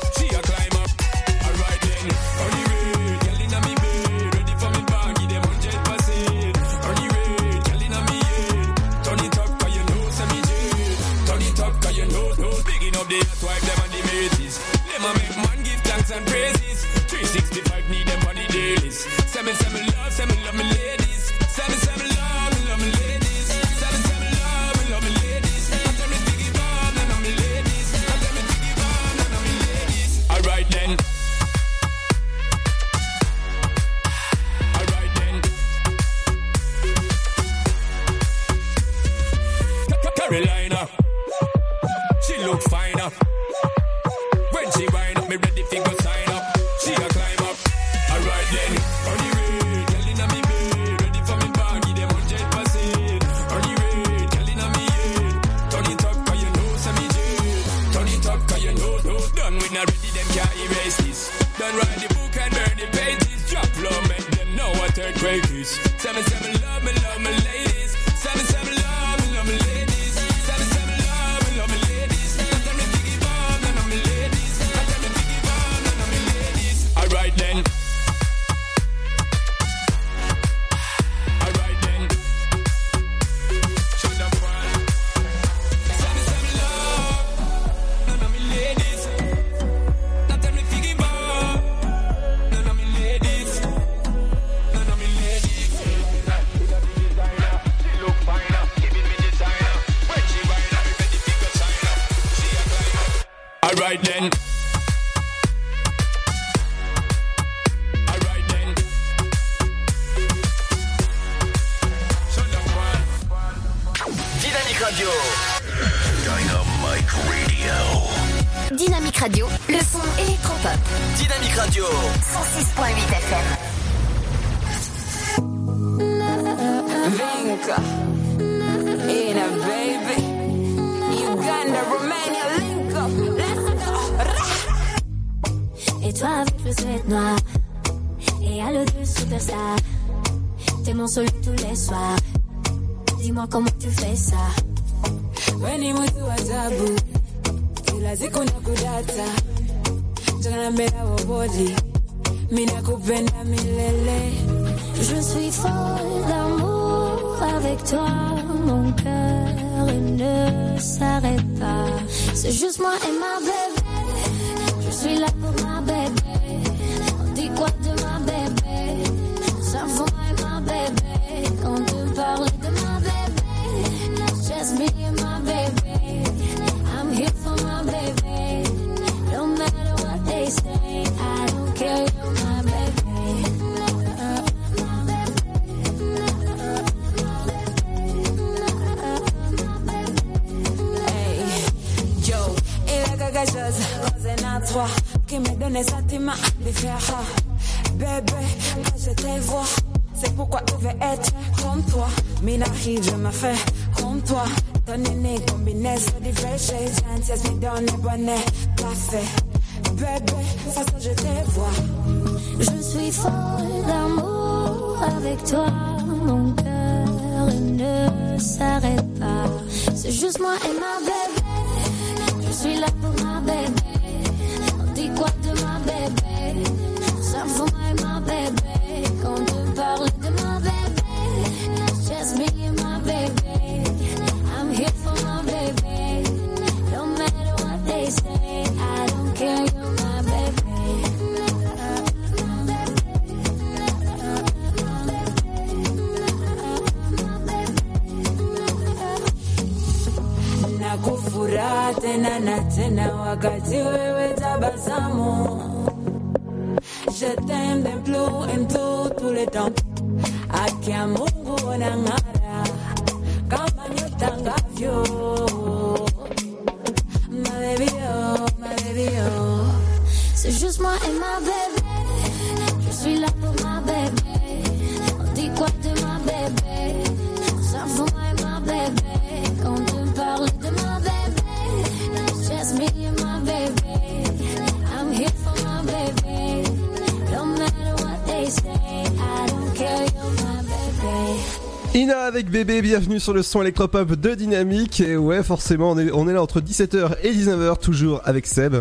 Sur le son électropop de Dynamique. Et ouais, forcément, on est, on est là entre 17h et 19h, toujours avec Seb.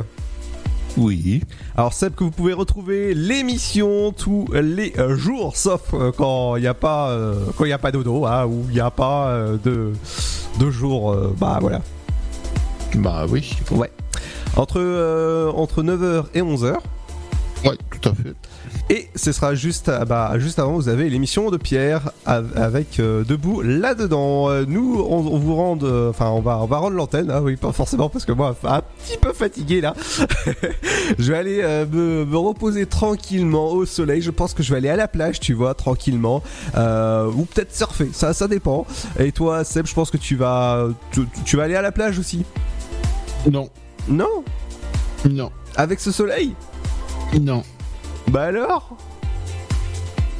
Oui. Alors Seb, que vous pouvez retrouver l'émission tous les euh, jours, sauf euh, quand il n'y a pas euh, quand il a pas dodo, hein, ou il n'y a pas euh, de de jours, euh, bah voilà. Bah oui. Ouais. Entre entre 9h et 11h. Ouais, à fait. Et ce sera juste, à- bah, juste avant, vous avez l'émission de Pierre av- avec euh, Debout là-dedans. Euh, Nous, on, on vous euh, enfin, on va, on va rendre l'antenne, hein, oui, pas forcément, parce que moi, un petit peu fatigué là. <laughs> je vais aller euh, me, me reposer tranquillement au soleil. Je pense que je vais aller à la plage, tu vois, tranquillement, ou peut-être surfer. Ça, ça dépend. Et toi, Seb, je pense que tu vas, tu, tu vas aller à la plage aussi. Non. Non? Non. Avec ce soleil? Non. Bah alors?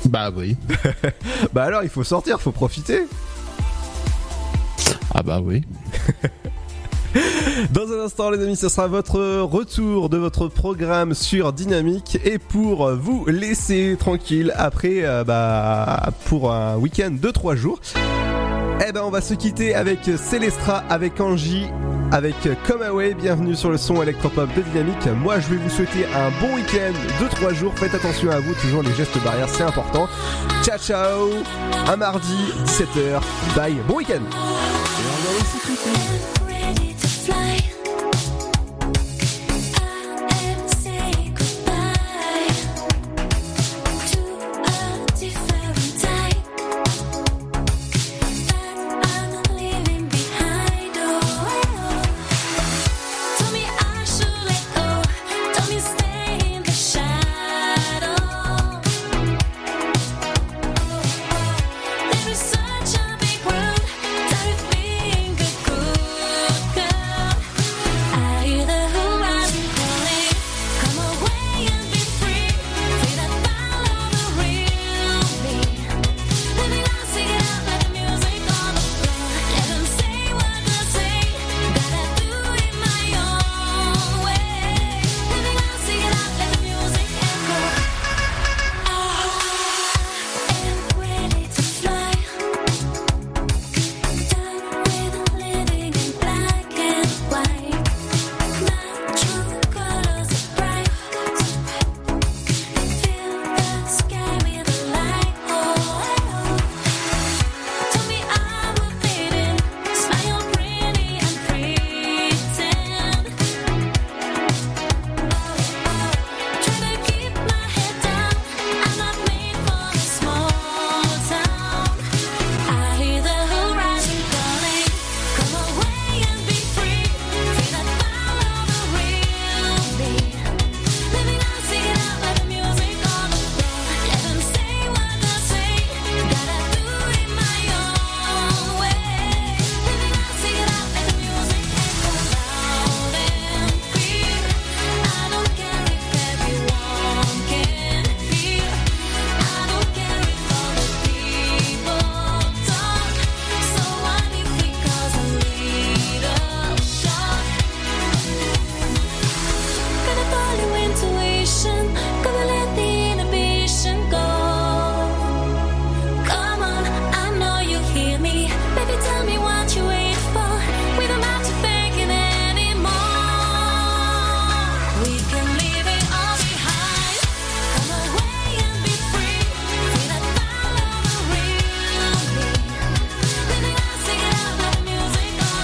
Bah oui. <laughs> bah alors, il faut sortir, faut profiter. Ah bah oui. <laughs> Dans un instant, les amis, ce sera votre retour de votre programme sur Dynamique et pour vous laisser tranquille après, euh, bah, pour un week-end de 3 jours. Eh ben, on va se quitter avec Célestra, avec Angie, avec Come Away. Bienvenue sur le son électropop de Dynamique. Moi, je vais vous souhaiter un bon week-end de 3 jours. Faites attention à vous, toujours les gestes barrières, c'est important. Ciao, ciao. Un mardi, 17h. Bye. Bon week-end.